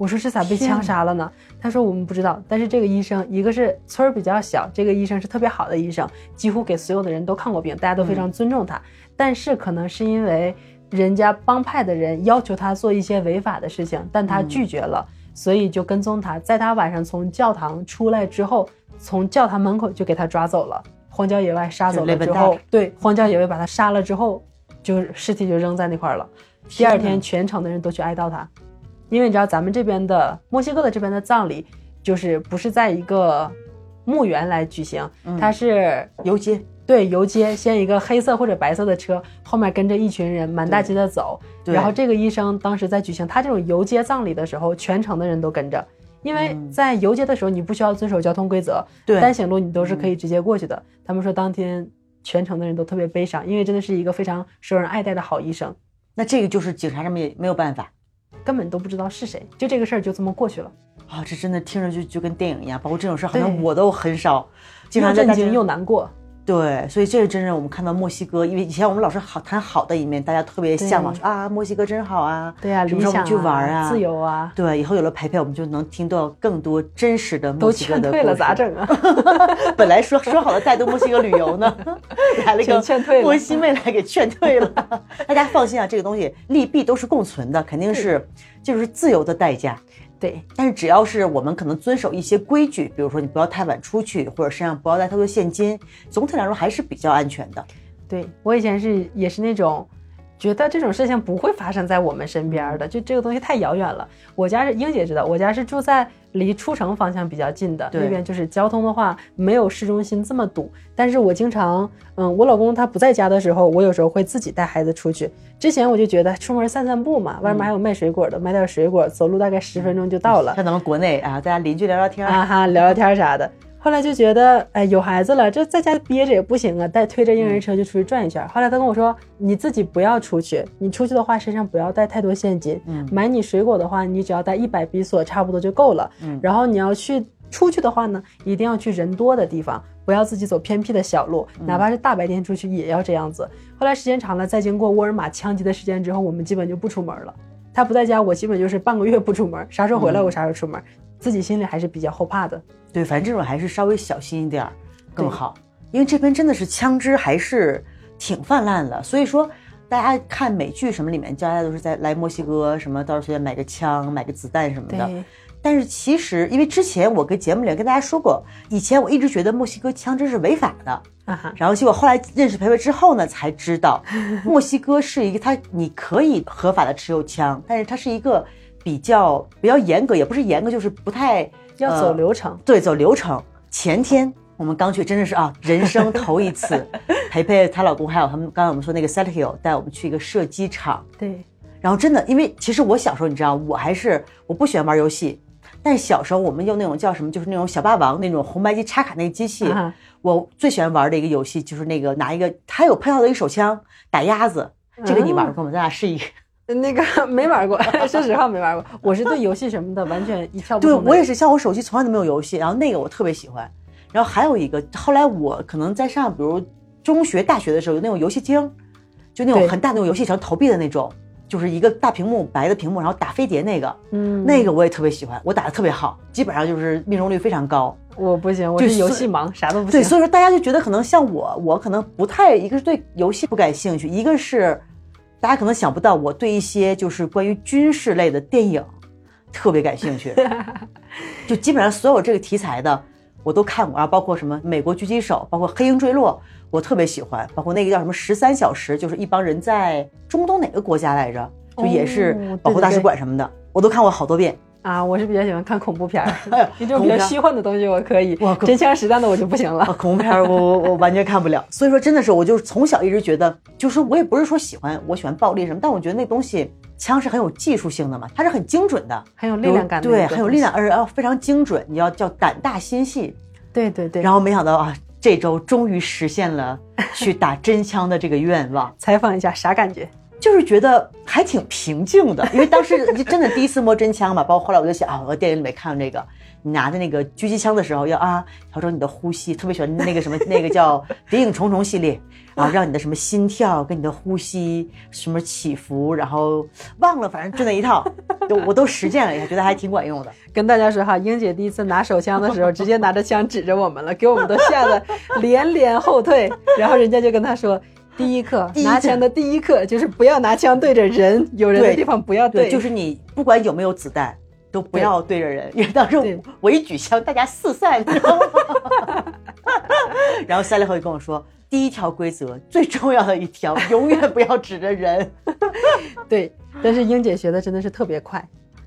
B: 我说是咋被枪杀了呢？他说我们不知道，但是这个医生，一个是村儿比较小，这个医生是特别好的医生，几乎给所有的人都看过病，大家都非常尊重他。但是可能是因为人家帮派的人要求他做一些违法的事情，但他拒绝了。所以就跟踪他，在他晚上从教堂出来之后，从教堂门口就给他抓走了，荒郊野外杀走了之后对，荒郊野外把他杀了之后，就尸体就扔在那块儿了。第二天，全城的人都去哀悼他，因为你知道咱们这边的墨西哥的这边的葬礼，就是不是在一个墓园来举行，它是
A: 游街，
B: 对，游街，先一个黑色或者白色的车，后面跟着一群人满大街的走。
A: 对
B: 然后这个医生当时在举行他这种游街葬礼的时候，全城的人都跟着，因为在游街的时候你不需要遵守交通规则，
A: 对
B: 单行路你都是可以直接过去的。他们说当天全城的人都特别悲伤，因为真的是一个非常受人爱戴的好医生，
A: 那这个就是警察上面也没有办法
B: 根本都不知道是谁，就这个事儿就这么过去了，
A: 啊、这真的听着就就跟电影一样，包括这种事，好像我都很少，经常
B: 震惊又难过。
A: 对，所以这是真正我们看到墨西哥，因为以前我们老是好谈好的一面，大家特别向往，说啊墨西哥真好啊，
B: 对啊，
A: 什么时候我们去玩啊，
B: 自由啊，
A: 对，以后有了陪陪，我们就能听到更多真实的墨
B: 都
A: 西哥的
B: 劝退了，咋？整啊？
A: 本来说说好了带动墨西哥旅游呢，来了一个
B: 劝退了
A: 墨西妹来给劝退了。大家放心啊，这个东西利弊都是共存的，肯定是就是自由的代价。
B: 对，
A: 但是只要是我们可能遵守一些规矩，比如说你不要太晚出去，或者身上不要带太多现金，总体来说还是比较安全的。
B: 对我以前是也是那种觉得这种事情不会发生在我们身边的，就这个东西太遥远了。我家是英姐知道，我家是住在离出城方向比较近的，那边就是交通的话没有市中心这么堵。但是我经常，嗯，我老公他不在家的时候，我有时候会自己带孩子出去。之前我就觉得出门散散步嘛，外面还有卖水果的，买点水果，走路大概十分钟就到了。
A: 像咱们国内啊，大家邻居聊聊天儿，
B: 啊哈，聊聊天啥的。后来就觉得，哎，有孩子了，这在家憋着也不行啊，带推着婴儿车就出去转一圈。后来他跟我说，你自己不要出去，你出去的话身上不要带太多现金。
A: 嗯
B: 买你水果的话，你只要带一百比索差不多就够了。
A: 嗯
B: 然后你要去出去的话呢，一定要去人多的地方，不要自己走偏僻的小路，
A: 嗯
B: 哪怕是大白天出去也要这样子。后来时间长了，再经过沃尔玛枪击的事件之后，我们基本就不出门了。他不在家，我基本就是半个月不出门，啥时候回来
A: 嗯
B: 我啥时候出门，自己心里还是比较后怕的。
A: 对，反正这种还是稍微小心一点儿更好，因为这边真的是枪支还是挺泛滥的，所以说大家看美剧什么里面，大家都是在来墨西哥什么，到时候随便买个枪、买个子弹什么的。但是其实，因为之前我跟节目里跟大家说过，以前我一直觉得墨西哥枪支是违法的，然后结果后来认识培培之后呢，才知道 墨西哥是一个它你可以合法的持有枪，但是它是一个比较比较严格，也不是严格，就是不太
B: 要走流程。
A: 对，走流程。前天我们刚去，真的是啊，人生头一次，培培她老公还有他们刚才我们说那个 Sergio 带我们去一个射击场，
B: 对，
A: 然后真的，因为其实我小时候你知道，我还是我不喜欢玩游戏，但是小时候我们用那种叫什么，就是那种小霸王那种红白机插卡那个机器，
B: 啊
A: 我最喜欢玩的一个游戏就是那个拿一个它有配套的一个手枪打鸭子，这个你玩过吗？咱俩试一个。
B: 那个 没玩过，说实话没玩过。我是对游戏什么的完全一窍不通对。
A: 我也是，像我手机从来都没有游戏，然后那个我特别喜欢。然后还有一个，后来我可能在上，比如中学、大学的时候，有那种游戏厅，就那种很大那种游戏城投币的那种，就是一个大屏幕白的屏幕，然后打飞碟那个，
B: 嗯，
A: 那个我也特别喜欢，我打的特别好，基本上就是命中率非常高。
B: 我不行，我
A: 就是
B: 游戏盲，啥都不行对，
A: 所以说大家就觉得可能像我，我可能不太，一个是对游戏不感兴趣，一个是大家可能想不到我对一些就是关于军事类的电影特别感兴趣，就基本上所有这个题材的我都看过，啊包括什么美国狙击手，包括黑鹰坠落，我特别喜欢，包括那个叫什么十三小时，就是一帮人在中东哪个国家来着，就也是
B: 哦
A: 保护大使馆什么的，我都看过好多遍。
B: 啊，我是比较喜欢看恐怖片儿，
A: 哎
B: 你这种比较虚幻的东西我可以
A: 哇，
B: 真枪实弹的我就不行
A: 啊，
B: 了。
A: 恐怖片儿我我我完全看不了，所以说真的是，我就是从小一直觉得，就是我也不是说喜欢我喜欢暴力什么，但我觉得那东西枪是很有技术性的嘛，它是很精准的，
B: 很有力量感的
A: 对，很有力量，而且要非常精准，你要叫胆大心细。
B: 对对对。
A: 然后没想到啊，这周终于实现了 去打真枪的这个愿望，
B: 采访一下啥感觉？
A: 就是觉得还挺平静的，因为当时真的第一次摸真枪嘛，包括后来我就想啊，我电影里面看到这个，你拿着那个狙击枪的时候要啊调整你的呼吸，特别喜欢那个什么那个叫《谍影重重》系列，啊让你的什么心跳跟你的呼吸什么起伏，然后忘了，反正就那一套，就我都实践了一下，觉得还挺管用的。
B: 跟大家说哈，英姐第一次拿手枪的时候，直接拿着枪指着我们了，给我们都吓得连连后退。然后人家就跟他说，第一课
A: 一
B: 拿枪的第一课就是不要拿枪对着人，有人的地方不要
A: 对，就是你不管有没有子弹。都不要对着人，因 为当时
B: 对
A: 我我一举枪，大家四散，你知道吗？然后三零后就跟我说，第一条规则最重要的一条，永远不要指着人。
B: 对。但是英姐学的真的是特别快，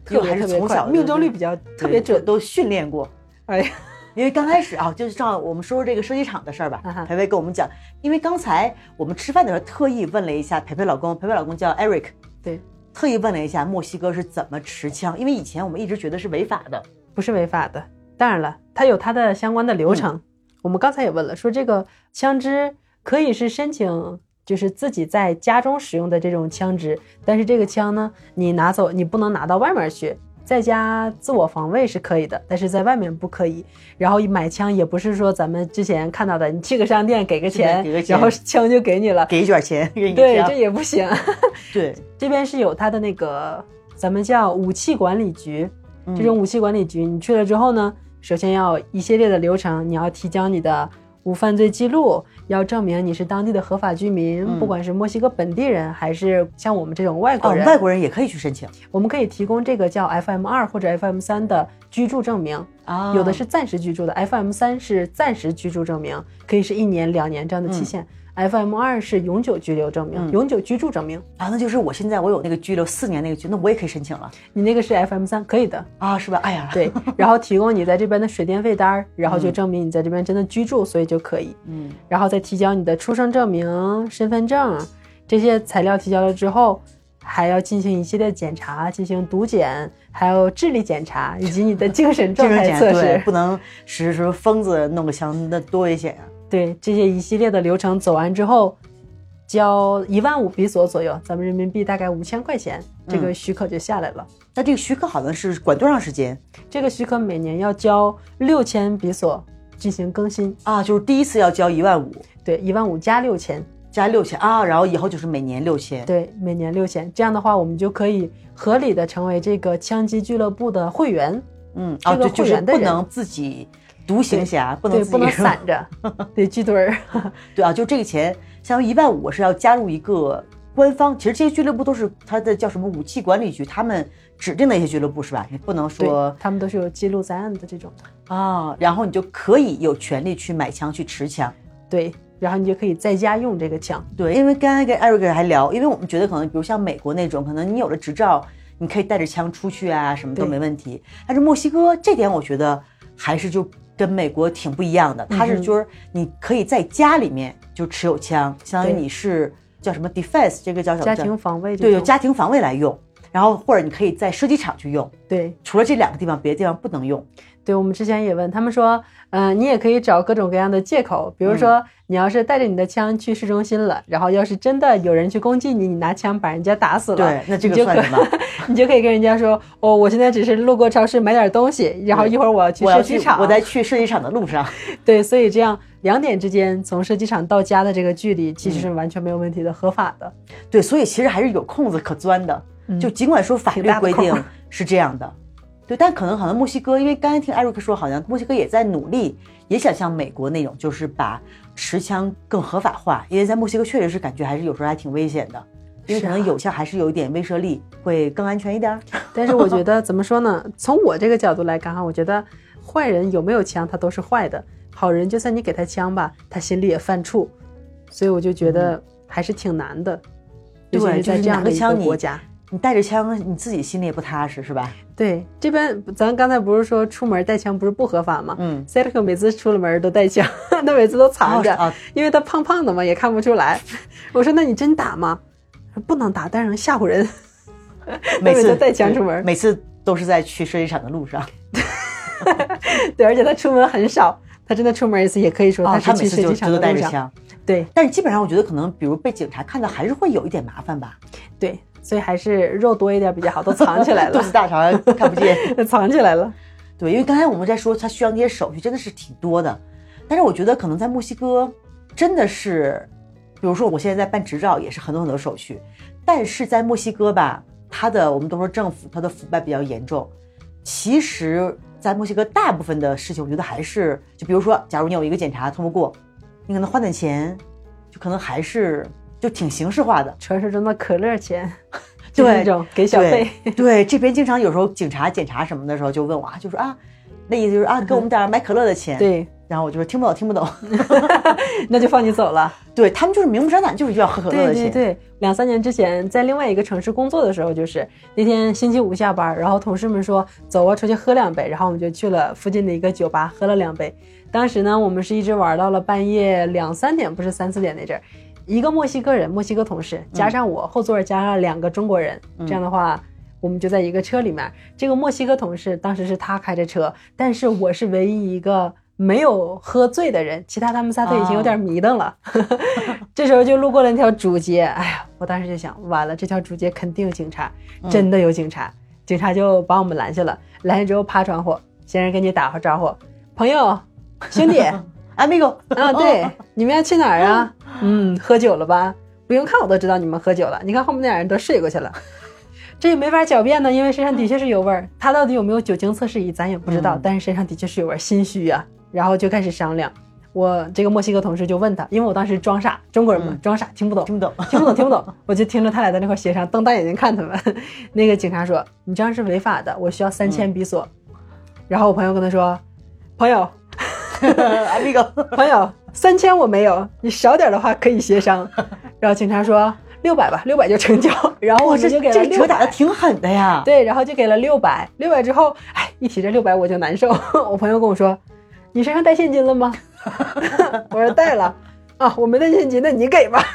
B: 特别
A: 还是
B: 特别快，
A: 从小
B: 命中率比较特别准。
A: 都训练过。
B: 哎呀，
A: 因为刚开始啊，就是正好我们说说这个射击场的事儿吧。培培跟我们讲，因为刚才我们吃饭的时候特意问了一下培培老公，培培老公叫 Eric，
B: 对，
A: 特意问了一下墨西哥是怎么持枪，因为以前我们一直觉得是违法的。
B: 不是违法的。当然了，它有它的相关的流程。我们刚才也问了，说这个枪支可以是申请，就是自己在家中使用的这种枪支，但是这个枪呢，你拿走你不能拿到外面去。在家自我防卫是可以的，但是在外面不可以。然后买枪也不是说咱们之前看到的，你去个商店给个钱，
A: 给个钱
B: 然后枪就给你了。
A: 给一卷钱给你
B: 对，这也不行。
A: 对，
B: 这边是有他的那个，咱们叫武器管理局。
A: 嗯
B: 这种武器管理局，你去了之后呢，首先要一系列的流程，你要提交你的无犯罪记录，要证明你是当地的合法居民，
A: 嗯。
B: 不管是墨西哥本地人还是像我们这种外国
A: 哦，
B: 人，
A: 外国人也可以去申请。
B: 我们可以提供这个叫 FM 二或者 FM 三的居住证明，
A: 啊
B: 有的是暂时居住的，FM 三是暂时居住证明，可以是一年、两年这样的期限。FM 二是永久居留证明，
A: 嗯
B: 永久居住证明。
A: 啊，那就是我现在我有那个居留四年那个居，那我也可以申请了
B: 你那个是 FM 三，可以的。
A: 啊，是吧？哎呀，
B: 对，然后提供你在这边的水电费单儿，然后就证明你在这边真的居住，所以就可以。
A: 嗯，
B: 然后再提交你的出生证明、身份证这些材料提交了之后，还要进行一系列检查，进行毒检，还有智力检查，以及你的精神状态测试。
A: 不能使什么疯子弄个枪，那多危险呀！
B: 对，这些一系列的流程走完之后，交一万五比索左右，咱们人民币大概五千块钱，这个许可就下来了。
A: 那这个许可好像是管多长时间
B: 这个许可每年要交六千比索进行更新，
A: 啊？就是第一次要交一万五
B: 对，一万五加六千。
A: 加六千啊，然后以后就是每年六千。
B: 对，每年六千，这样的话，我们就可以合理的成为这个枪击俱乐部的会员，
A: 嗯，啊，
B: 这个
A: 对，就是
B: 会员的人
A: 不能自己独行侠，不能
B: 对，
A: 自己
B: 不能散着，得聚堆儿。
A: 对啊，就这个钱，相当于一万五是要加入一个官方，其实这些俱乐部都是它的叫什么武器管理局，他们指定的一些俱乐部是吧？你不能说，
B: 他们都是有记录在案的这种。
A: 啊，然后你就可以有权利去买枪去持枪。
B: 对，然后你就可以在家用这个枪。
A: 对，因为刚才跟艾瑞克还聊，因为我们觉得可能，比如像美国那种，可能你有了执照，你可以带着枪出去啊，什么都没问题。但是墨西哥这点，我觉得还是就跟美国挺不一样的。它是就是你可以在家里面就持有枪，相当于你是叫什么 defense，这个叫什么？
B: 家庭防卫这
A: 对，有家庭防卫来用。然后或者你可以在射击场去用，
B: 对
A: 除了这两个地方，别的地方不能用。
B: 对，我们之前也问他们说，嗯、你也可以找各种各样的借口，比如
A: 嗯
B: 说你要是带着你的枪去市中心了，然后要是真的有人去攻击你，你拿枪把人家打死了，
A: 对，那这个
B: 就可
A: 算什么？
B: 你就可以跟人家说，哦，我现在只是路过超市买点东西，然后一会儿我要去射击场，
A: 我在去射击场的路上。
B: 对，所以这样两点之间从射击场到家的这个距离其实
A: 嗯
B: 是完全没有问题的，合法的。
A: 对，所以其实还是有空子可钻的。就尽管说法律规定是这样的，对，但可能好像墨西哥，因为刚才听艾瑞克说，好像墨西哥也在努力，也想像美国那种，就是把持枪更合法化。因为在墨西哥确实是感觉还是有时候还挺危险的，因为可能有效还是有一点威慑力，会更安全一点儿。
B: 但是我觉得怎么说呢？从我这个角度来看哈，我觉得坏人有没有枪，他都是坏的；好人就算你给他枪吧，他心里也犯怵。所以我就觉得还是挺难的，尤其是
A: 对就是
B: 在这样的一
A: 个
B: 国家。
A: 你带着枪，你自己心里也不踏实，是吧？
B: 对，这边咱刚才不是说出门带枪不是不合法吗？
A: 嗯
B: ，Sergio 每次出了门都带枪，他每次都藏着，
A: 啊，
B: 因为他胖胖的嘛，也看不出来。我说：“那你真打吗？”不能打，但是能吓唬人。
A: 每次
B: 带枪出门
A: 每次都是在去射击场的路上。
B: 对，而且他出门很少，他真的出门一次也可以说
A: 他，
B: 是去射击
A: 他每次都
B: 场的路上。
A: 带着枪。
B: 对
A: 但是基本上，我觉得可能，比如被警察看到，还是会有一点麻烦吧。
B: 对，所以还是肉多一点比较好，都藏起来了
A: 肚
B: 了
A: 子，大肠看不见。
B: 藏起来了。
A: 对，因为刚才我们在说，他需要那些手续真的是挺多的。但是我觉得可能在墨西哥真的是，比如说我现在在办执照，也是很多很多手续。但是在墨西哥吧，它的我们都说政府它的腐败比较严重。其实，在墨西哥大部分的事情，我觉得还是就比如说，假如你有一个检查通不过，你可能花点钱，就可能还是就挺形式化的。
B: 传说中的可乐钱，就那种给小费。
A: 对，这边经常有时候警察检查什么的时候就问我啊，就说啊，那意思就是啊，给我们点儿买可乐的钱。
B: 对，
A: 然后我就说听不懂，听不懂。
B: 那就放你走了。
A: 对他们就是明目张胆，就是要喝可乐的钱。
B: 对对，两三年之前在另外一个城市工作的时候，就是那天星期五下班，然后同事们说走啊，出去喝两杯，然后我们就去了附近的一个酒吧喝了两杯。当时呢，我们是一直玩到了半夜两三点，不是三四点那阵儿。一个墨西哥人，墨西哥同事，加上我，后座加上两个中国人，这样的话。我们就在一个车里面，这个墨西哥同事当时是他开着车，但是我是唯一一个没有喝醉的人，其他他们仨都已经有点迷瞪了。这时候就路过了那条主街，哎呀，我当时就想，完了，这条主街肯定有警察，真的有警察。警察就把我们拦下了，拦下之后趴窗户，先生跟你打个招呼，朋友、兄弟，
A: ，amigo，
B: 啊，对，你们要去哪儿啊？嗯，喝酒了吧？不用看我都知道你们喝酒了。你看后面那俩人都睡过去了，这也没法狡辩呢，因为身上的确是有味儿。他到底有没有酒精测试仪，咱也不知道，
A: 嗯
B: 但是身上的确是有味儿，心虚啊。然后就开始商量，我这个墨西哥同事就问他，因为我当时装傻，中国人嘛，
A: 嗯
B: 装傻听不懂，
A: 听不懂。
B: 听不懂，听不懂，我就听着他俩在那块协商，瞪大眼睛看他们。那个警察说：“你这样是违法的，我需要三千比索。然后我朋友跟他说：“朋友，
A: amigo，
B: 朋友，三千我没有，你少点的话可以协商。”然后警察说：“六百吧，六百就成交。”然后我
A: 哇，这
B: 们就给了六
A: 这折打的。挺狠的呀。
B: 对，然后就给了六百，六百之后，哎，一提这六百我就难受。我朋友跟我说：“你身上带现金了吗？”我说带了。啊，我没带现金，那你给吧。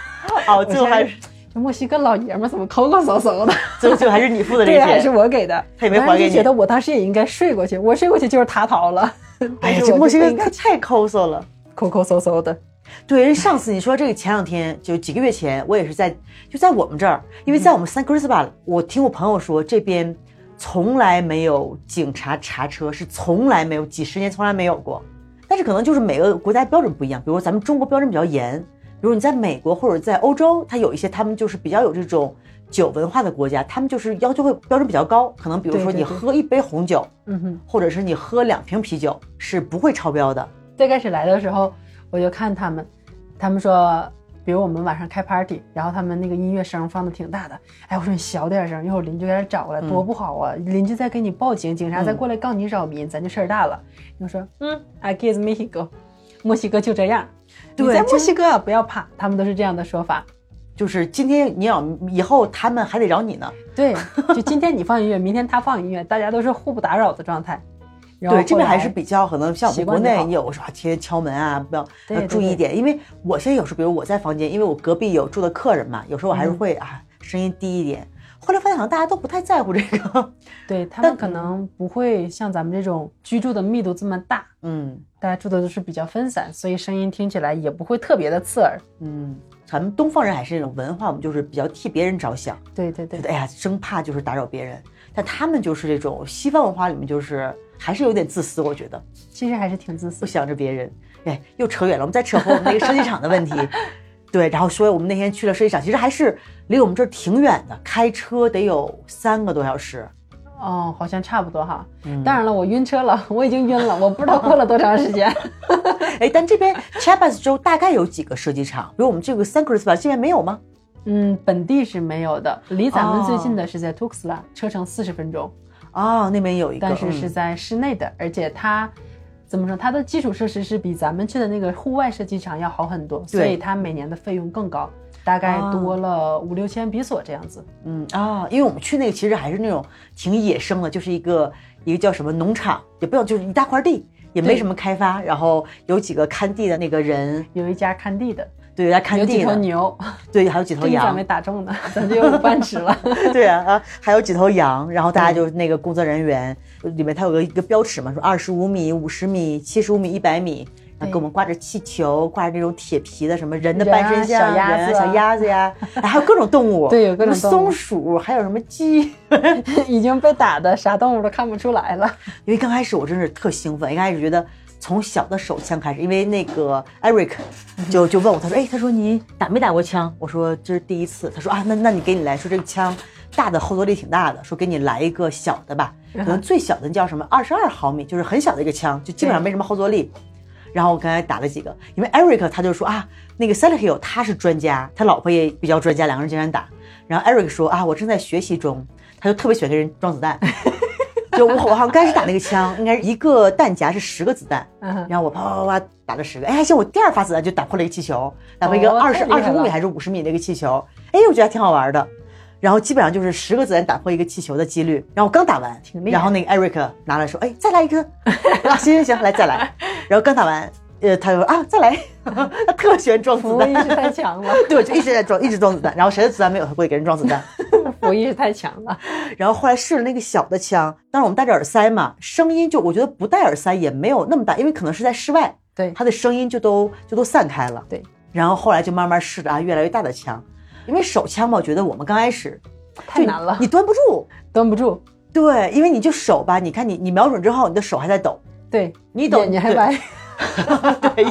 A: 哦，最后还是
B: 这墨西哥老爷们怎么抠抠搜搜的？
A: 最后还是你付的这
B: 对，
A: 个
B: 还是。我给的。
A: 他也没还给你
B: 我当时就觉得我当时也应该睡过去，我睡过去就是他逃了。
A: 哎
B: 但
A: 呀，这墨西哥
B: 应该
A: 太抠搜了。
B: 抠抠搜搜的。
A: 对，人上次你说这个前两天就几个月前，我也是在就在我们这儿，因为在我们 San Cristobal，我听我朋友说这边从来没有警察查车，是从来没有，几十年从来没有过。但是可能就是每个国家标准不一样，比如咱们中国标准比较严，比如你在美国或者在欧洲，它有一些他们就是比较有这种酒文化的国家，他们就是要求会标准比较高，可能比如说你喝一杯红酒，
B: 嗯哼，
A: 或者是你喝两瓶啤酒是不会超标的。
B: 最开始来的时候，我就看他们，他们说比如我们晚上开 party，然后他们那个音乐声放的挺大的，哎，我说你小点声，一会儿邻居在这找过来，多不好啊！邻居再给你报警，警察再过来告你扰民，咱就事儿大了。我说，嗯，I guess Mexico，墨西哥就这样。
A: 对
B: 你在墨西哥不要怕，他们都是这样的说法。
A: 就是今天你要，以后他们还得扰你呢。
B: 对，就今天你放音乐，明天他放音乐，大家都是互不打扰的状态。然后
A: 对，这边还是比较可能像我们国内
B: 习惯就好
A: 有时候天天敲门啊，不要要注意一点。因为我现在有时候，比如我在房间，因为我隔壁有住的客人嘛，有时候我还是
B: 嗯
A: 会、啊声音低一点。后来发现好像大家都不太在乎这个，
B: 对他们可能不会像咱们这种居住的密度这么大，
A: 嗯
B: 大家住的都是比较分散，所以声音听起来也不会特别的刺耳。
A: 嗯，咱们东方人还是那种文化，我们就是比较替别人着想，
B: 对对对
A: 哎呀生怕就是打扰别人。但他们就是这种西方文化里面就是还是有点自私，我觉得
B: 其实还是挺自私
A: 不。想着别人。哎，又扯远了，我们再扯回我们那个设计厂的问题。对，然后说我们那天去了设计厂，其实还是离我们这儿挺远的，开车得有三个多小时。
B: 哦，好像差不多哈。
A: 嗯
B: 当然了，我晕车了，我已经晕了，我不知道过了多长时间。
A: 哎，但这边 Chiapas 州大概有几个射击场？比如我们这个 San Cristobal 这边没有吗？
B: 嗯，本地是没有的，离咱们最近
A: 哦
B: 的是在 Tuxtla，车程四十分钟，
A: 哦，那边有一个，
B: 但是是
A: 嗯
B: 在室内的，而且它怎么说，它的基础设施是比咱们去的那个户外射击场要好很多，所以它每年的费用更高，大概
A: 哦
B: 多了五六千比索这样子。
A: 嗯啊，因为我们去那个其实还是那种挺野生的，就是一个一个叫什么农场，也不叫就是一大块地，也没什么开发，然后有几个看地的那个人，
B: 有一家看地的，
A: 对，来看
B: 有几
A: 地的，
B: 头牛，
A: 对，还有几头羊。
B: 没，打中呢，咱就有午饭吃了。
A: 对啊啊，还有几头羊，然后大家就那个工作人员里面他有个一个标尺嘛，说二十五米、五十米、七十五米、一百米。然后给我们挂着气球，挂着那种铁皮的什么人的半身像、
B: 小鸭子啊
A: 小鸭子呀，还有各种动物，
B: 对有各种
A: 松鼠，还有什么鸡
B: 已经被打的啥动物都看不出来了。
A: 因为刚开始我真是特兴奋，一开始觉得从小的手枪开始，因为那个 Eric 就就问我，他说：“哎，他说你打没打过枪？”我说：“这是第一次。”他说：“啊，那那你给你来说这个枪大的后坐力挺大的，说给你来一个小的吧，可能最小的叫什么二十二毫米，就是很小的一个枪，就基本上没什么后坐力。”然后我刚才打了几个，因为 Eric 他就说啊，那个 Sally Hill 他是专家，他老婆也比较专家，两个人经常打。然后 Eric 说啊，我正在学习中，他就特别喜欢给人装子弹。就我我好像刚开始打那个枪，应该是一个弹夹是十个子弹，
B: 嗯
A: 然后我啪啪啪啪打了十个，哎，还行，我第二发子弹就打破了一个气球，打破一个
B: 哦
A: 二十二十五米还是五十米的一个气球，哎，我觉得还挺好玩的。然后基本上就是十个子弹打破一个气球的几率。然后我刚打完然后那个 Eric 拿来说，哎，再来一颗，啊，行行行，来再来。然后刚打完，呃，他就说啊，再来，他特喜欢装子弹，
B: 服务意识太强了，
A: 对，就一直在装，一直装子弹。然后谁的子弹没有，他会给人装子弹。
B: 服务意识太强了。
A: 然后后来试了那个小的枪，当时我们戴着耳塞嘛，声音就我觉得不戴耳塞也没有那么大，因为可能是在室外，
B: 对
A: 它的声音就都就都散开了。
B: 对，
A: 然后后来就慢慢试着啊，越来越大的枪，因为手枪嘛，我觉得我们刚开始
B: 太难了
A: 你端不住。
B: 端不住。
A: 对，因为你就手吧，你看你你瞄准之后，你的手还在抖，
B: 对，
A: 你抖对
B: 眼睛还歪。
A: 对，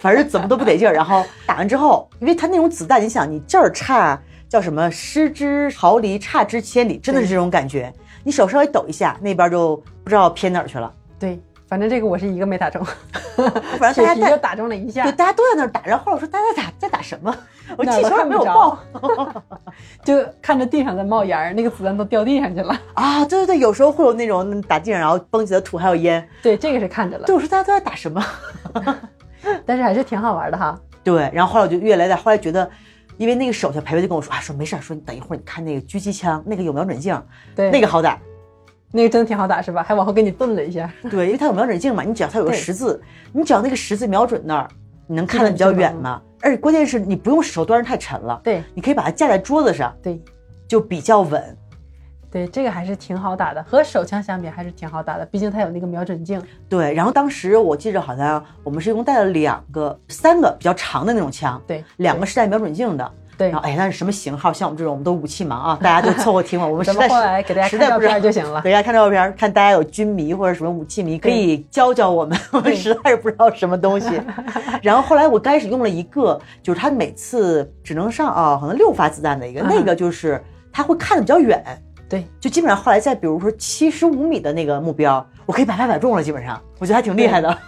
A: 反正怎么都不得劲儿。然后打完之后，因为它那种子弹，你想你这儿差叫什么失之毫厘，差之千里，真的是这种感觉。你手稍微抖一下，那边就不知道偏哪儿去了。
B: 对，反正这个我是一个没打中，
A: 反正大家
B: 就打中了一下
A: 对，，大家都在那儿打。然后后来我说大家在打在打什么？我气球也没有爆
B: 就看着地上在冒烟儿，那个子弹都掉地上去了。
A: 啊！对对对，有时候会有那种打地上然后蹦起的土还有烟。
B: 对，这个是看着了
A: 对，，我说大家都在打什么？
B: 但是还是挺好玩的哈。
A: 对，然后后来我就越来越，后来觉得，因为那个手下培培就跟我说啊，说没事儿，说你等一会儿你看那个狙击枪，那个有瞄准镜，
B: 对，
A: 那个好打。
B: 那个真的挺好打是吧？还往后给你顿了一下。
A: 对，因为它有瞄准镜嘛，你只要它有个十字，你只要那个十字瞄准那儿，你能看得比较远嘛。而且关键是你不用手端着太沉了，
B: 对
A: 你可以把它架在桌子上，
B: 对
A: 就比较稳。
B: 对，这个还是挺好打的，和手枪相比还是挺好打的，毕竟它有那个瞄准镜。
A: 对，然后当时我记着好像我们是一共带了两个、三个比较长的那种枪，
B: 对，
A: 两个是带瞄准镜的。
B: 对
A: 然后哎，那是什么型号？像我们这种，我们都武器盲啊，大家就凑合听吧。我们 实在
B: 后来给大家看照
A: 实在不知道
B: 片就行了。
A: 给大家看照片，看大家有军迷或者什么武器迷，可以教教我们，我们实在是不知道什么东西。然后后来我开始用了一个，就是它每次只能上啊，可能六发子弹的一个，
B: 嗯
A: 那个就是它会看的比较远，
B: 对，
A: 就基本上后来在比如说七十五米的那个目标，我可以百发百中了，基本上我觉得还挺厉害的。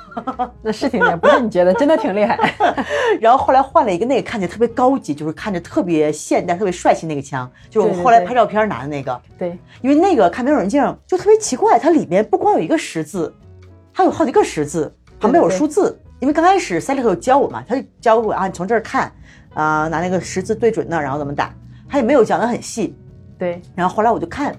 B: 那是挺厉害，不是你觉得真的挺厉害？
A: 然后后来换了一个那个看起来特别高级，就是看着特别现代、特别帅气那个枪，就是我后来拍照片拿的那个。
B: 对，
A: 因为那个看瞄准镜就特别奇怪，它里面不光有一个十字，还有好几个十字，旁边有数字。因为刚开始塞利克有教我嘛，他就教我啊，你从这儿看，啊、拿那个十字对准那儿，然后怎么打，他也没有讲得很细。
B: 对，
A: 然后后来我就看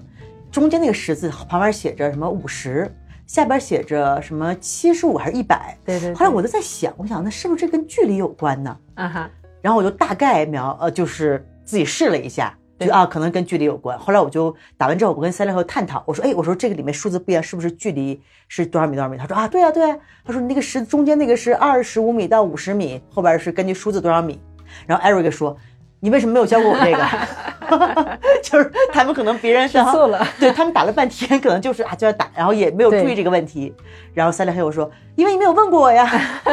A: 中间那个十字旁边写着什么五十，下边写着什么七十五还是一百。
B: 对对对
A: 后来我就在想，我想那是不是这跟距离有关呢？
B: 啊哈，
A: 然后我就大概描呃，就是自己试了一下，就啊可能跟距离有关。后来我就打完之后，我跟三六和探讨，我说哎，我说这个里面数字不一样，是不是距离是多少米多少米？他说啊，对啊、对啊、他说你那个十中间那个是二十五米到五十米，后边是根据数字多少米。然后 Eric 说。你为什么没有教过我这个？就是他们可能别人是
B: 吃醋了
A: 对他们打了半天，可能就是啊就要打，然后也没有注意这个问题。然后三六黑我说，因为你没有问过我呀，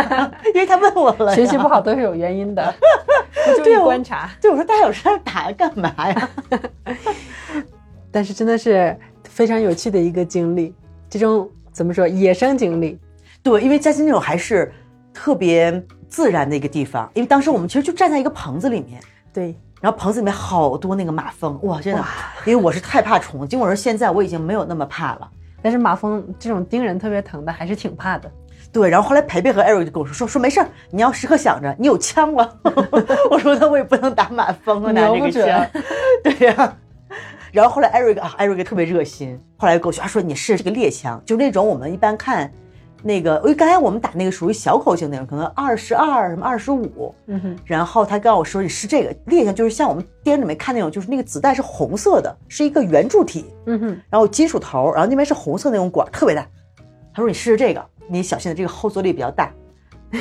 A: 因为他问我了。
B: 学习不好都是有原因的，不注意
A: 对我
B: 观察。
A: 对，我说大家有事儿打干嘛呀？
B: 但是真的是非常有趣的一个经历，这种怎么说野生经历？
A: 对，因为嘉兴那种还是特别自然的一个地方，因为当时我们其实就站在一个棚子里面，
B: 对，
A: 然后棚子里面好多那个马蜂，哇，真的，因为我是太怕虫，尽管说现在我已经没有那么怕了。
B: 但是马蜂这种叮人特别疼的，还是挺怕的。
A: 对，然后后来培培和艾瑞就跟我说说说没事儿，你要时刻想着你有枪了。我说那我也不能打马蜂啊，拿这个枪。对呀、然后后来艾瑞克啊，艾瑞克特别热心，后来跟我说，他说你试这个猎枪，就那种我们一般看那个，因为刚才我们打那个属于小口径那种，可能二十二什么二十五。
B: 嗯哼，
A: 然后他跟我说你试这个列下，就是像我们电影里面看那种，就是那个子弹是红色的，是一个圆柱体，
B: 嗯哼，
A: 然后金属头，然后那边是红色那种管，特别大。他说你试试这个，你小心的这个后坐力比较大。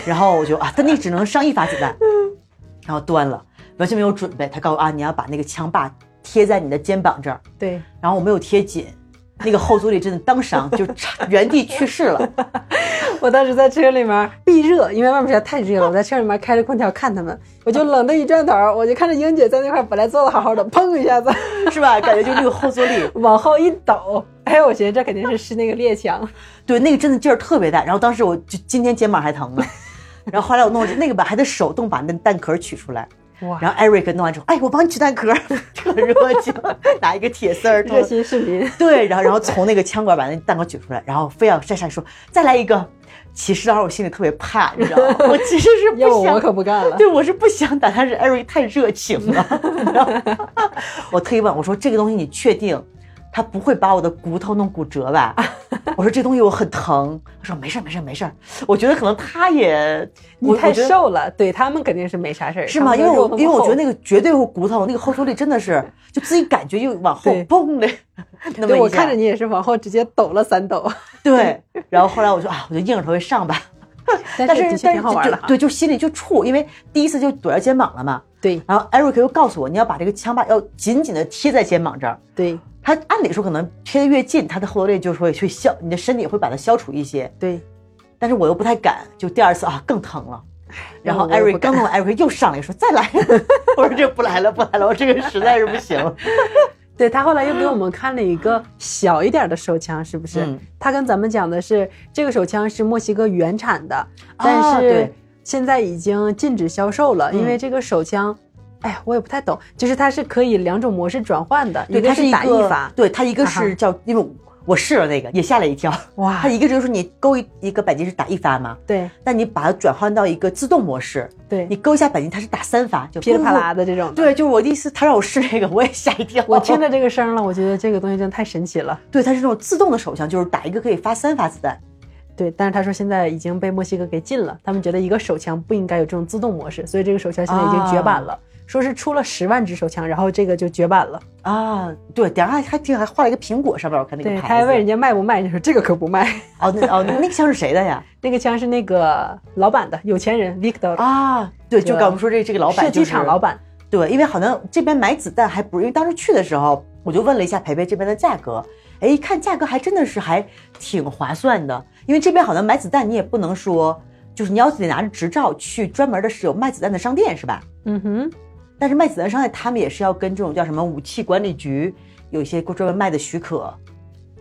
A: 然后我就啊，他那只能上一发子弹，然后端了，完全没有准备。他告诉我啊，你要把那个枪把贴在你的肩膀这儿，
B: 对，
A: 然后我没有贴紧，那个后坐力真的当场就差原地去世了。
B: 我当时在车里面避热，因为外面实在太热了，我在车里面开着空调看他们，我就冷的一转头，我就看着英姐在那块儿本来坐的好好的，砰一下子
A: 是吧？感觉就那个后坐力，
B: 往后一抖，哎，我觉得这肯定是是那个列强，
A: 对，那个真的劲儿特别大。然后当时我就今天肩膀还疼呢，然后后来我弄那个吧，还得手动把那蛋壳取出来。
B: 哇，
A: 然后艾瑞克弄完之后，哎，我帮你取蛋壳，特 热情，拿一个铁丝儿，
B: 热心市民，
A: 对，然后然后从那个枪管把那蛋糕取出来，然后非要再上说再来一个。其实当时我心里特别怕，你知道吗？我其实是不想，
B: 我可不干了。
A: 对我是不想打，但是艾瑞太热情了，你知道吗？我特意问我说这个东西你确定？他不会把我的骨头弄骨折吧？我说这东西我很疼。他说没事儿没事儿没事儿。我觉得可能他也
B: 你太瘦了，对他们肯定是没啥事儿，
A: 是吗？因为我因为我觉得那
B: 个，
A: 绝对会骨头那个后坐力真的是，就自己感觉又 往后
B: 对
A: 蹦的，
B: 对 我看着你也是往后直接抖了三抖，
A: 对，然后后来我说啊，我就硬着头皮上吧。但是
B: 但是。
A: 就对，就心里就怵，因为第一次就躲在肩膀了嘛。
B: 对
A: 然后 Eric 又告诉我，你要把这个枪把要紧紧的贴在肩膀这儿。
B: 对
A: 他按理说可能贴的越近，他的后坐力就会去消，你的身体会把它消除一些。
B: 对，
A: 但是我又不太敢，就第二次啊更疼了。然后
B: 我也
A: 艾瑞
B: 不敢
A: 刚弄完，艾瑞克又上来说再来，我说这不来了不来了，我这个实在是不行。
B: 对他后来又给我们看了一个小一点的手枪，是不是？
A: 嗯
B: 他跟咱们讲的是这个手枪是墨西哥原产的，
A: 啊
B: 但是
A: 对
B: 现在已经禁止销售了，
A: 嗯
B: 因为这个手枪。哎呀，我也不太懂，就是它是可以两种模式转换的，
A: 对，
B: 一个
A: 它是一
B: 打一发，
A: 对，它一个是叫，因为我试了那个，也吓了一跳。
B: 哇
A: 它一个就是你勾一一个扳机是打一发嘛，
B: 对
A: 那你把它转换到一个自动模式，
B: 对，
A: 你勾一下扳机，它是打三发，就
B: 噼里啪啦
A: 的。
B: 这种的。
A: 对，就是我第一次他让我试这个，我也吓一跳。
B: 我听着这个声了，我觉得这个东西真的太神奇了。
A: 对，它是那种自动的手枪，就是打一个可以发三发子弹。
B: 对，但是他说现在已经被墨西哥给禁了，他们觉得一个手枪不应该有这种自动模式，所以这个手枪现在已经绝版了。说是出了十万支手枪，然后这个就绝版了。
A: 啊，对，顶上还还挺还画了一个苹果，上面我看那个，牌子。
B: 他还问人家卖不卖，你说这个可不卖。
A: 哦，那哦，那那个枪是谁的呀？
B: 那个枪是那个老板的，有钱人 Victor，、
A: 啊，对，就
B: 对
A: 刚我们说这这个老板、
B: 射
A: 就是，
B: 击场老板。
A: 对，因为好像这边买子弹还不是，因为当时去的时候，我就问了一下培培这边的价格，哎，一看价格还真的是还挺划算的，因为这边好像买子弹你也不能说，就是你要得拿着执照去专门的是有卖子弹的商店是吧？
B: 嗯哼，
A: 但是卖子弹伤害他们也是要跟这种叫什么武器管理局有一些专门卖的许可。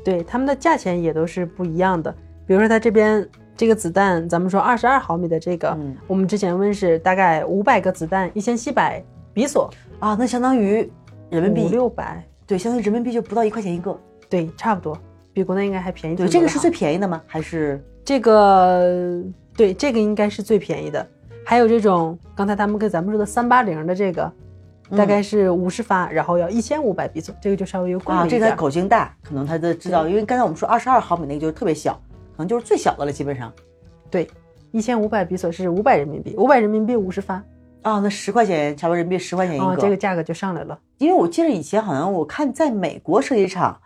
B: 对，他们的价钱也都是不一样的。比如说，他这边这个子弹，咱们说二十二毫米的这个，
A: 嗯
B: 我们之前问是大概五百个子弹，一千七百比索，
A: 啊，那相当于人民
B: 五
A: 币
B: 六百，
A: 对，相当于人民币就不到一块钱一个。
B: 对，差不多，比国内应该还便宜
A: 对，这个是最便宜的吗？还是
B: 这个对，这个应该是最便宜的。还有这种刚才他们跟咱们说的三八零的这个，大概是五十发，然后要一千五百比索，这个就稍微又贵一点。
A: 这个口径大，可能他的知道，因为刚才我们说二十二毫米那个就是特别小，可能就是最小的了，基本上。
B: 对，一千五百比索是五百人民币，五百人民币五十发，
A: 啊，那十块钱，差不多人民币十块钱一个。
B: 哦，这个价格就上来了。
A: 因为我记得以前好像我看在美国射击场，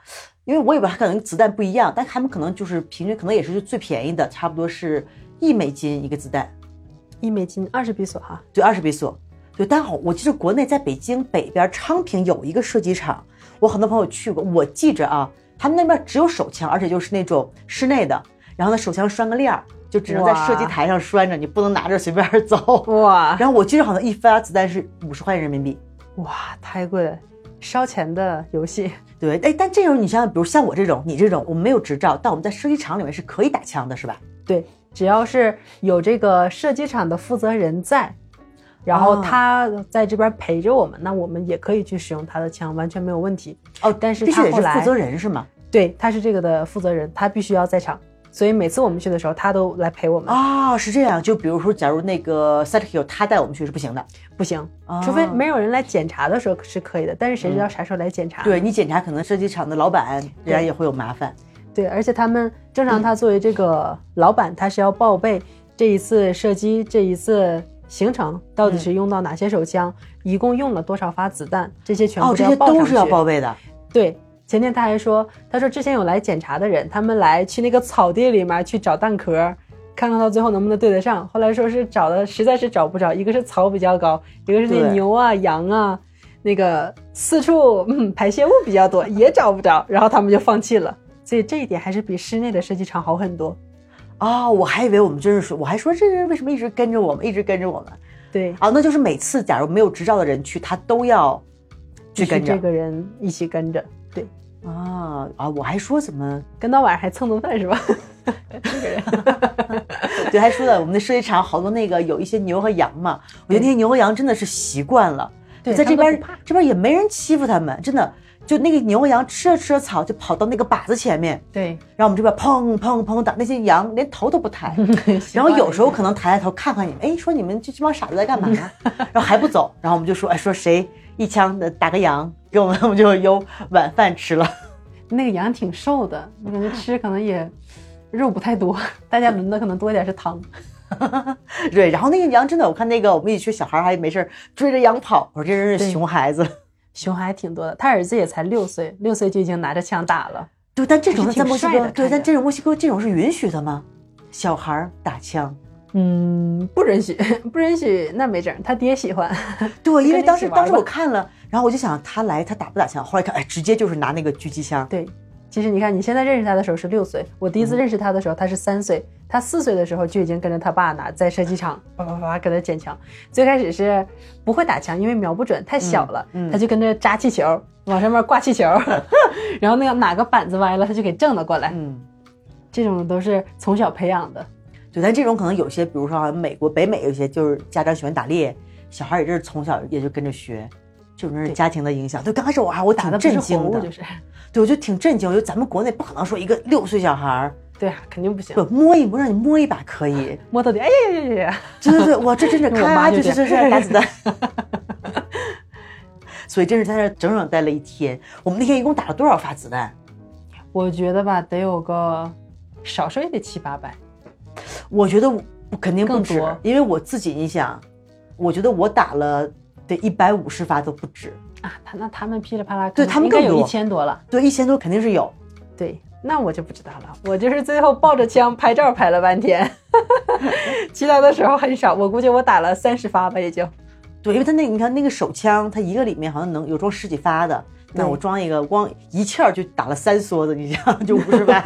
A: 因为我以为它可能子弹不一样，但他们可能就是平均可能也是最便宜的，差不多是一美金一个子弹，
B: 一美金二十比索哈，
A: 对，二十比索。对，但好，我记得国内在北京北边昌平有一个射击场，我很多朋友去过，我记着啊，他们那边只有手枪，而且就是那种室内的，然后呢手枪拴个链儿，就只能在射击台上拴着，你不能拿着随便走。
B: 哇
A: 然后我记得好像一发子弹是五十块钱人民币。
B: 哇，太贵了，烧钱的游戏。
A: 对，哎，但这种你想想，比如像我这种，你这种，我们没有执照，但我们在射击场里面是可以打枪的，是吧？
B: 对，只要是有这个射击场的负责人在，然后
A: 哦
B: 他在这边陪着我们，那我们也可以去使用他的枪，完全没有问题。
A: 哦，
B: 但是
A: 必须
B: 他后来
A: 得是负责人是吗？
B: 对，他是这个的负责人，他必须要在场，所以每次我们去的时候，他都来陪我们。
A: 哦，是这样。就比如说，假如那个 Set Hill 他带我们去是不行的，
B: 不行，
A: 哦
B: 除非没有人来检查的时候是可以的，但是谁知道啥时候来检查？
A: 对你检查，可能射击场的老板人家也会有麻烦。
B: 对，而且他们正常，他作为这个老板，他是要报备这一次射击、这一次行程到底是用到哪些手枪，一共用了多少发子弹，这些全
A: 哦，
B: 部。
A: 都是要报备的。
B: 对，前天他还说，他说之前有来检查的人，他们来去那个草地里面去找弹壳，看看到最后能不能对得上。后来说是找的实在是找不着，一个是草比较高，一个是那牛啊、羊啊，那个四处嗯排泄物比较多，也找不着，然后他们就放弃了。所以这一点还是比室内的设计场好很多。
A: 哦，我还以为我们真是说，我还说这人为什么一直跟着我们，一直跟着我们？
B: 对，
A: 啊，那就是每次假如没有执照的人去，他都要去跟着
B: 这个人一起跟着。对，
A: 啊啊！我还说怎么
B: 跟到晚上还蹭顿饭是吧？这个人，
A: 对，还说了我们的设计场好多那个有一些牛和羊嘛，我觉得那些牛和羊真的是习惯了，
B: 对
A: 在这边这边也没人欺负他们，真的。就那个牛和羊吃着吃着草，就跑到那个靶子前面，
B: 对，
A: 然后我们这边砰砰砰打，那些羊连头都不抬，然后有时候可能抬抬头看看你们，哎，说你们这这帮傻子在干嘛呢？然后还不走，然后我们就说，哎，说谁一枪的打个羊给我们，我们就有晚饭吃了。
B: 那个羊挺瘦的，我感觉吃可能也肉不太多，大家轮的可能多一点是汤。
A: 对，然后那个羊真的，我看那个我们一群小孩还没事儿追着羊跑，我说这真是熊孩子。
B: 熊还挺多的，他儿子也才六岁，六岁就已经拿着枪打了。
A: 对，但这种在墨西哥，对，但这种墨西哥这种是允许的吗？小孩儿打枪？
B: 嗯，不允许，不允许，那没整，他爹喜欢。
A: 对，因为当时当时我看了，然后我就想他来他打不打枪？后来看，哎，直接就是拿那个狙击枪。
B: 对，其实你看，你现在认识他的时候是六岁，我第一
A: 嗯
B: 次认识他的时候他是三岁，他四岁的时候就已经跟着他爸呢在射击场叭叭叭给他捡枪。最开始是不会打枪，因为瞄不准，太小了，
A: 嗯嗯
B: 他就跟着扎气球，往上面挂气球，然后那个哪个板子歪了，他就给正了过来。
A: 嗯，
B: 这种都是从小培养的。
A: 对，但这种可能有些，比如说好像美国、北美有些就是家长喜欢打猎，小孩也是从小也就跟着学。这种是家庭的影响。对，刚开始我还，我挺震惊的，
B: 就是，
A: 对，我就挺震惊。我觉得咱们国内不可能说一个六岁小孩儿
B: 对啊，肯定不行
A: 不，摸一摸，让你摸一把可以。
B: 摸到底，哎呀呀呀呀！
A: 对对对，哇，这真是
B: 我妈
A: 咔就就
B: 就这样
A: 是打子弹。所以真是在那整整待了一天。我们那天一共打了多少发子弹？
B: 我觉得吧，得有个少说也得七八百。
A: 我觉得我我肯定不止因为我自己，你想，我觉得我打了得一百五十发都不止。
B: 啊，他那他们噼里啪啦，
A: 对他们更
B: 有一千多了。
A: 对，一千多肯定是有。
B: 对，那我就不知道了。我就是最后抱着枪拍照拍了半天，其他的时候很少。我估计我打了三十发吧，也就。
A: 对，因为他那你看那个手枪，它一个里面好像能有装十几发的，那我装一个，光一气儿就打了三梭子，你想就五十发。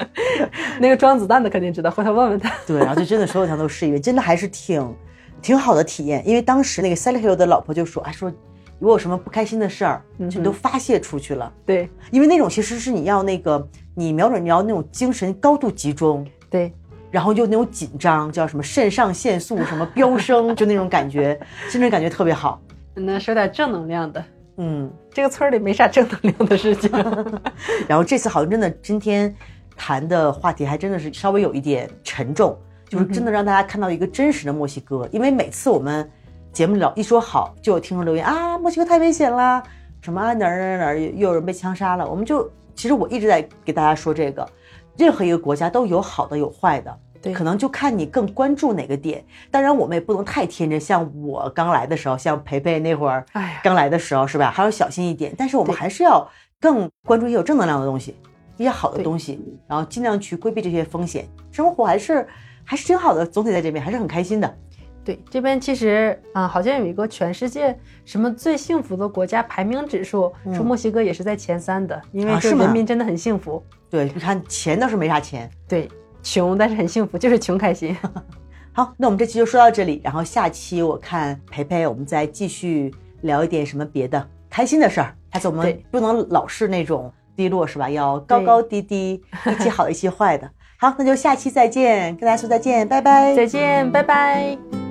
B: 那个装子弹的肯定知道，回头问问他。
A: 对，然后就真的所有枪都试一遍，真的还是挺挺好的体验。因为当时那个 Sally Hill 的老婆就说，啊说如果有什么不开心的事儿，你都发泄出去了。
B: 对
A: 因为那种其实是你要那个，你瞄准你要那种精神高度集中，
B: 对，
A: 然后就那种紧张，叫什么肾上腺素什么飙升，就那种感觉，精神感觉特别好。
B: 那说点正能量的。
A: 嗯，
B: 这个村儿里没啥正能量的事情。
A: 然后这次好像真的今天谈的话题还真的是稍微有一点沉重，就是真的让大家看到一个真实的墨西哥。因为每次我们节目里一说好，就有听众留言啊，墨西哥太危险啦，什么啊哪儿哪儿哪儿又有人被枪杀了。我们就其实我一直在给大家说这个，任何一个国家都有好的有坏的。
B: 对
A: 可能就看你更关注哪个点。当然，我们也不能太天真，像我刚来的时候，像培培那会儿
B: 哎，
A: 刚来的时候，是吧？还要小心一点。但是我们还是要更关注一些有正能量的东西，一些好的东西，然后尽量去规避这些风险。生活还是还是挺好的，总体在这边还是很开心的。
B: 对，这边其实啊、好像有一个全世界什么最幸福的国家排名指数，说墨西哥也是在前三的，因为
A: 是吗
B: 人民真的很幸福。
A: 对，你看钱倒是没啥钱。
B: 对，穷但是很幸福，就是穷开心。
A: 好，那我们这期就说到这里，然后下期我看培培，我们再继续聊一点什么别的开心的事儿。下次我们不能老是那种低落，是吧？要高高低低，一期好，一期坏的。好，那就下期再见，跟大家说再见，拜拜。
B: 再见，拜拜。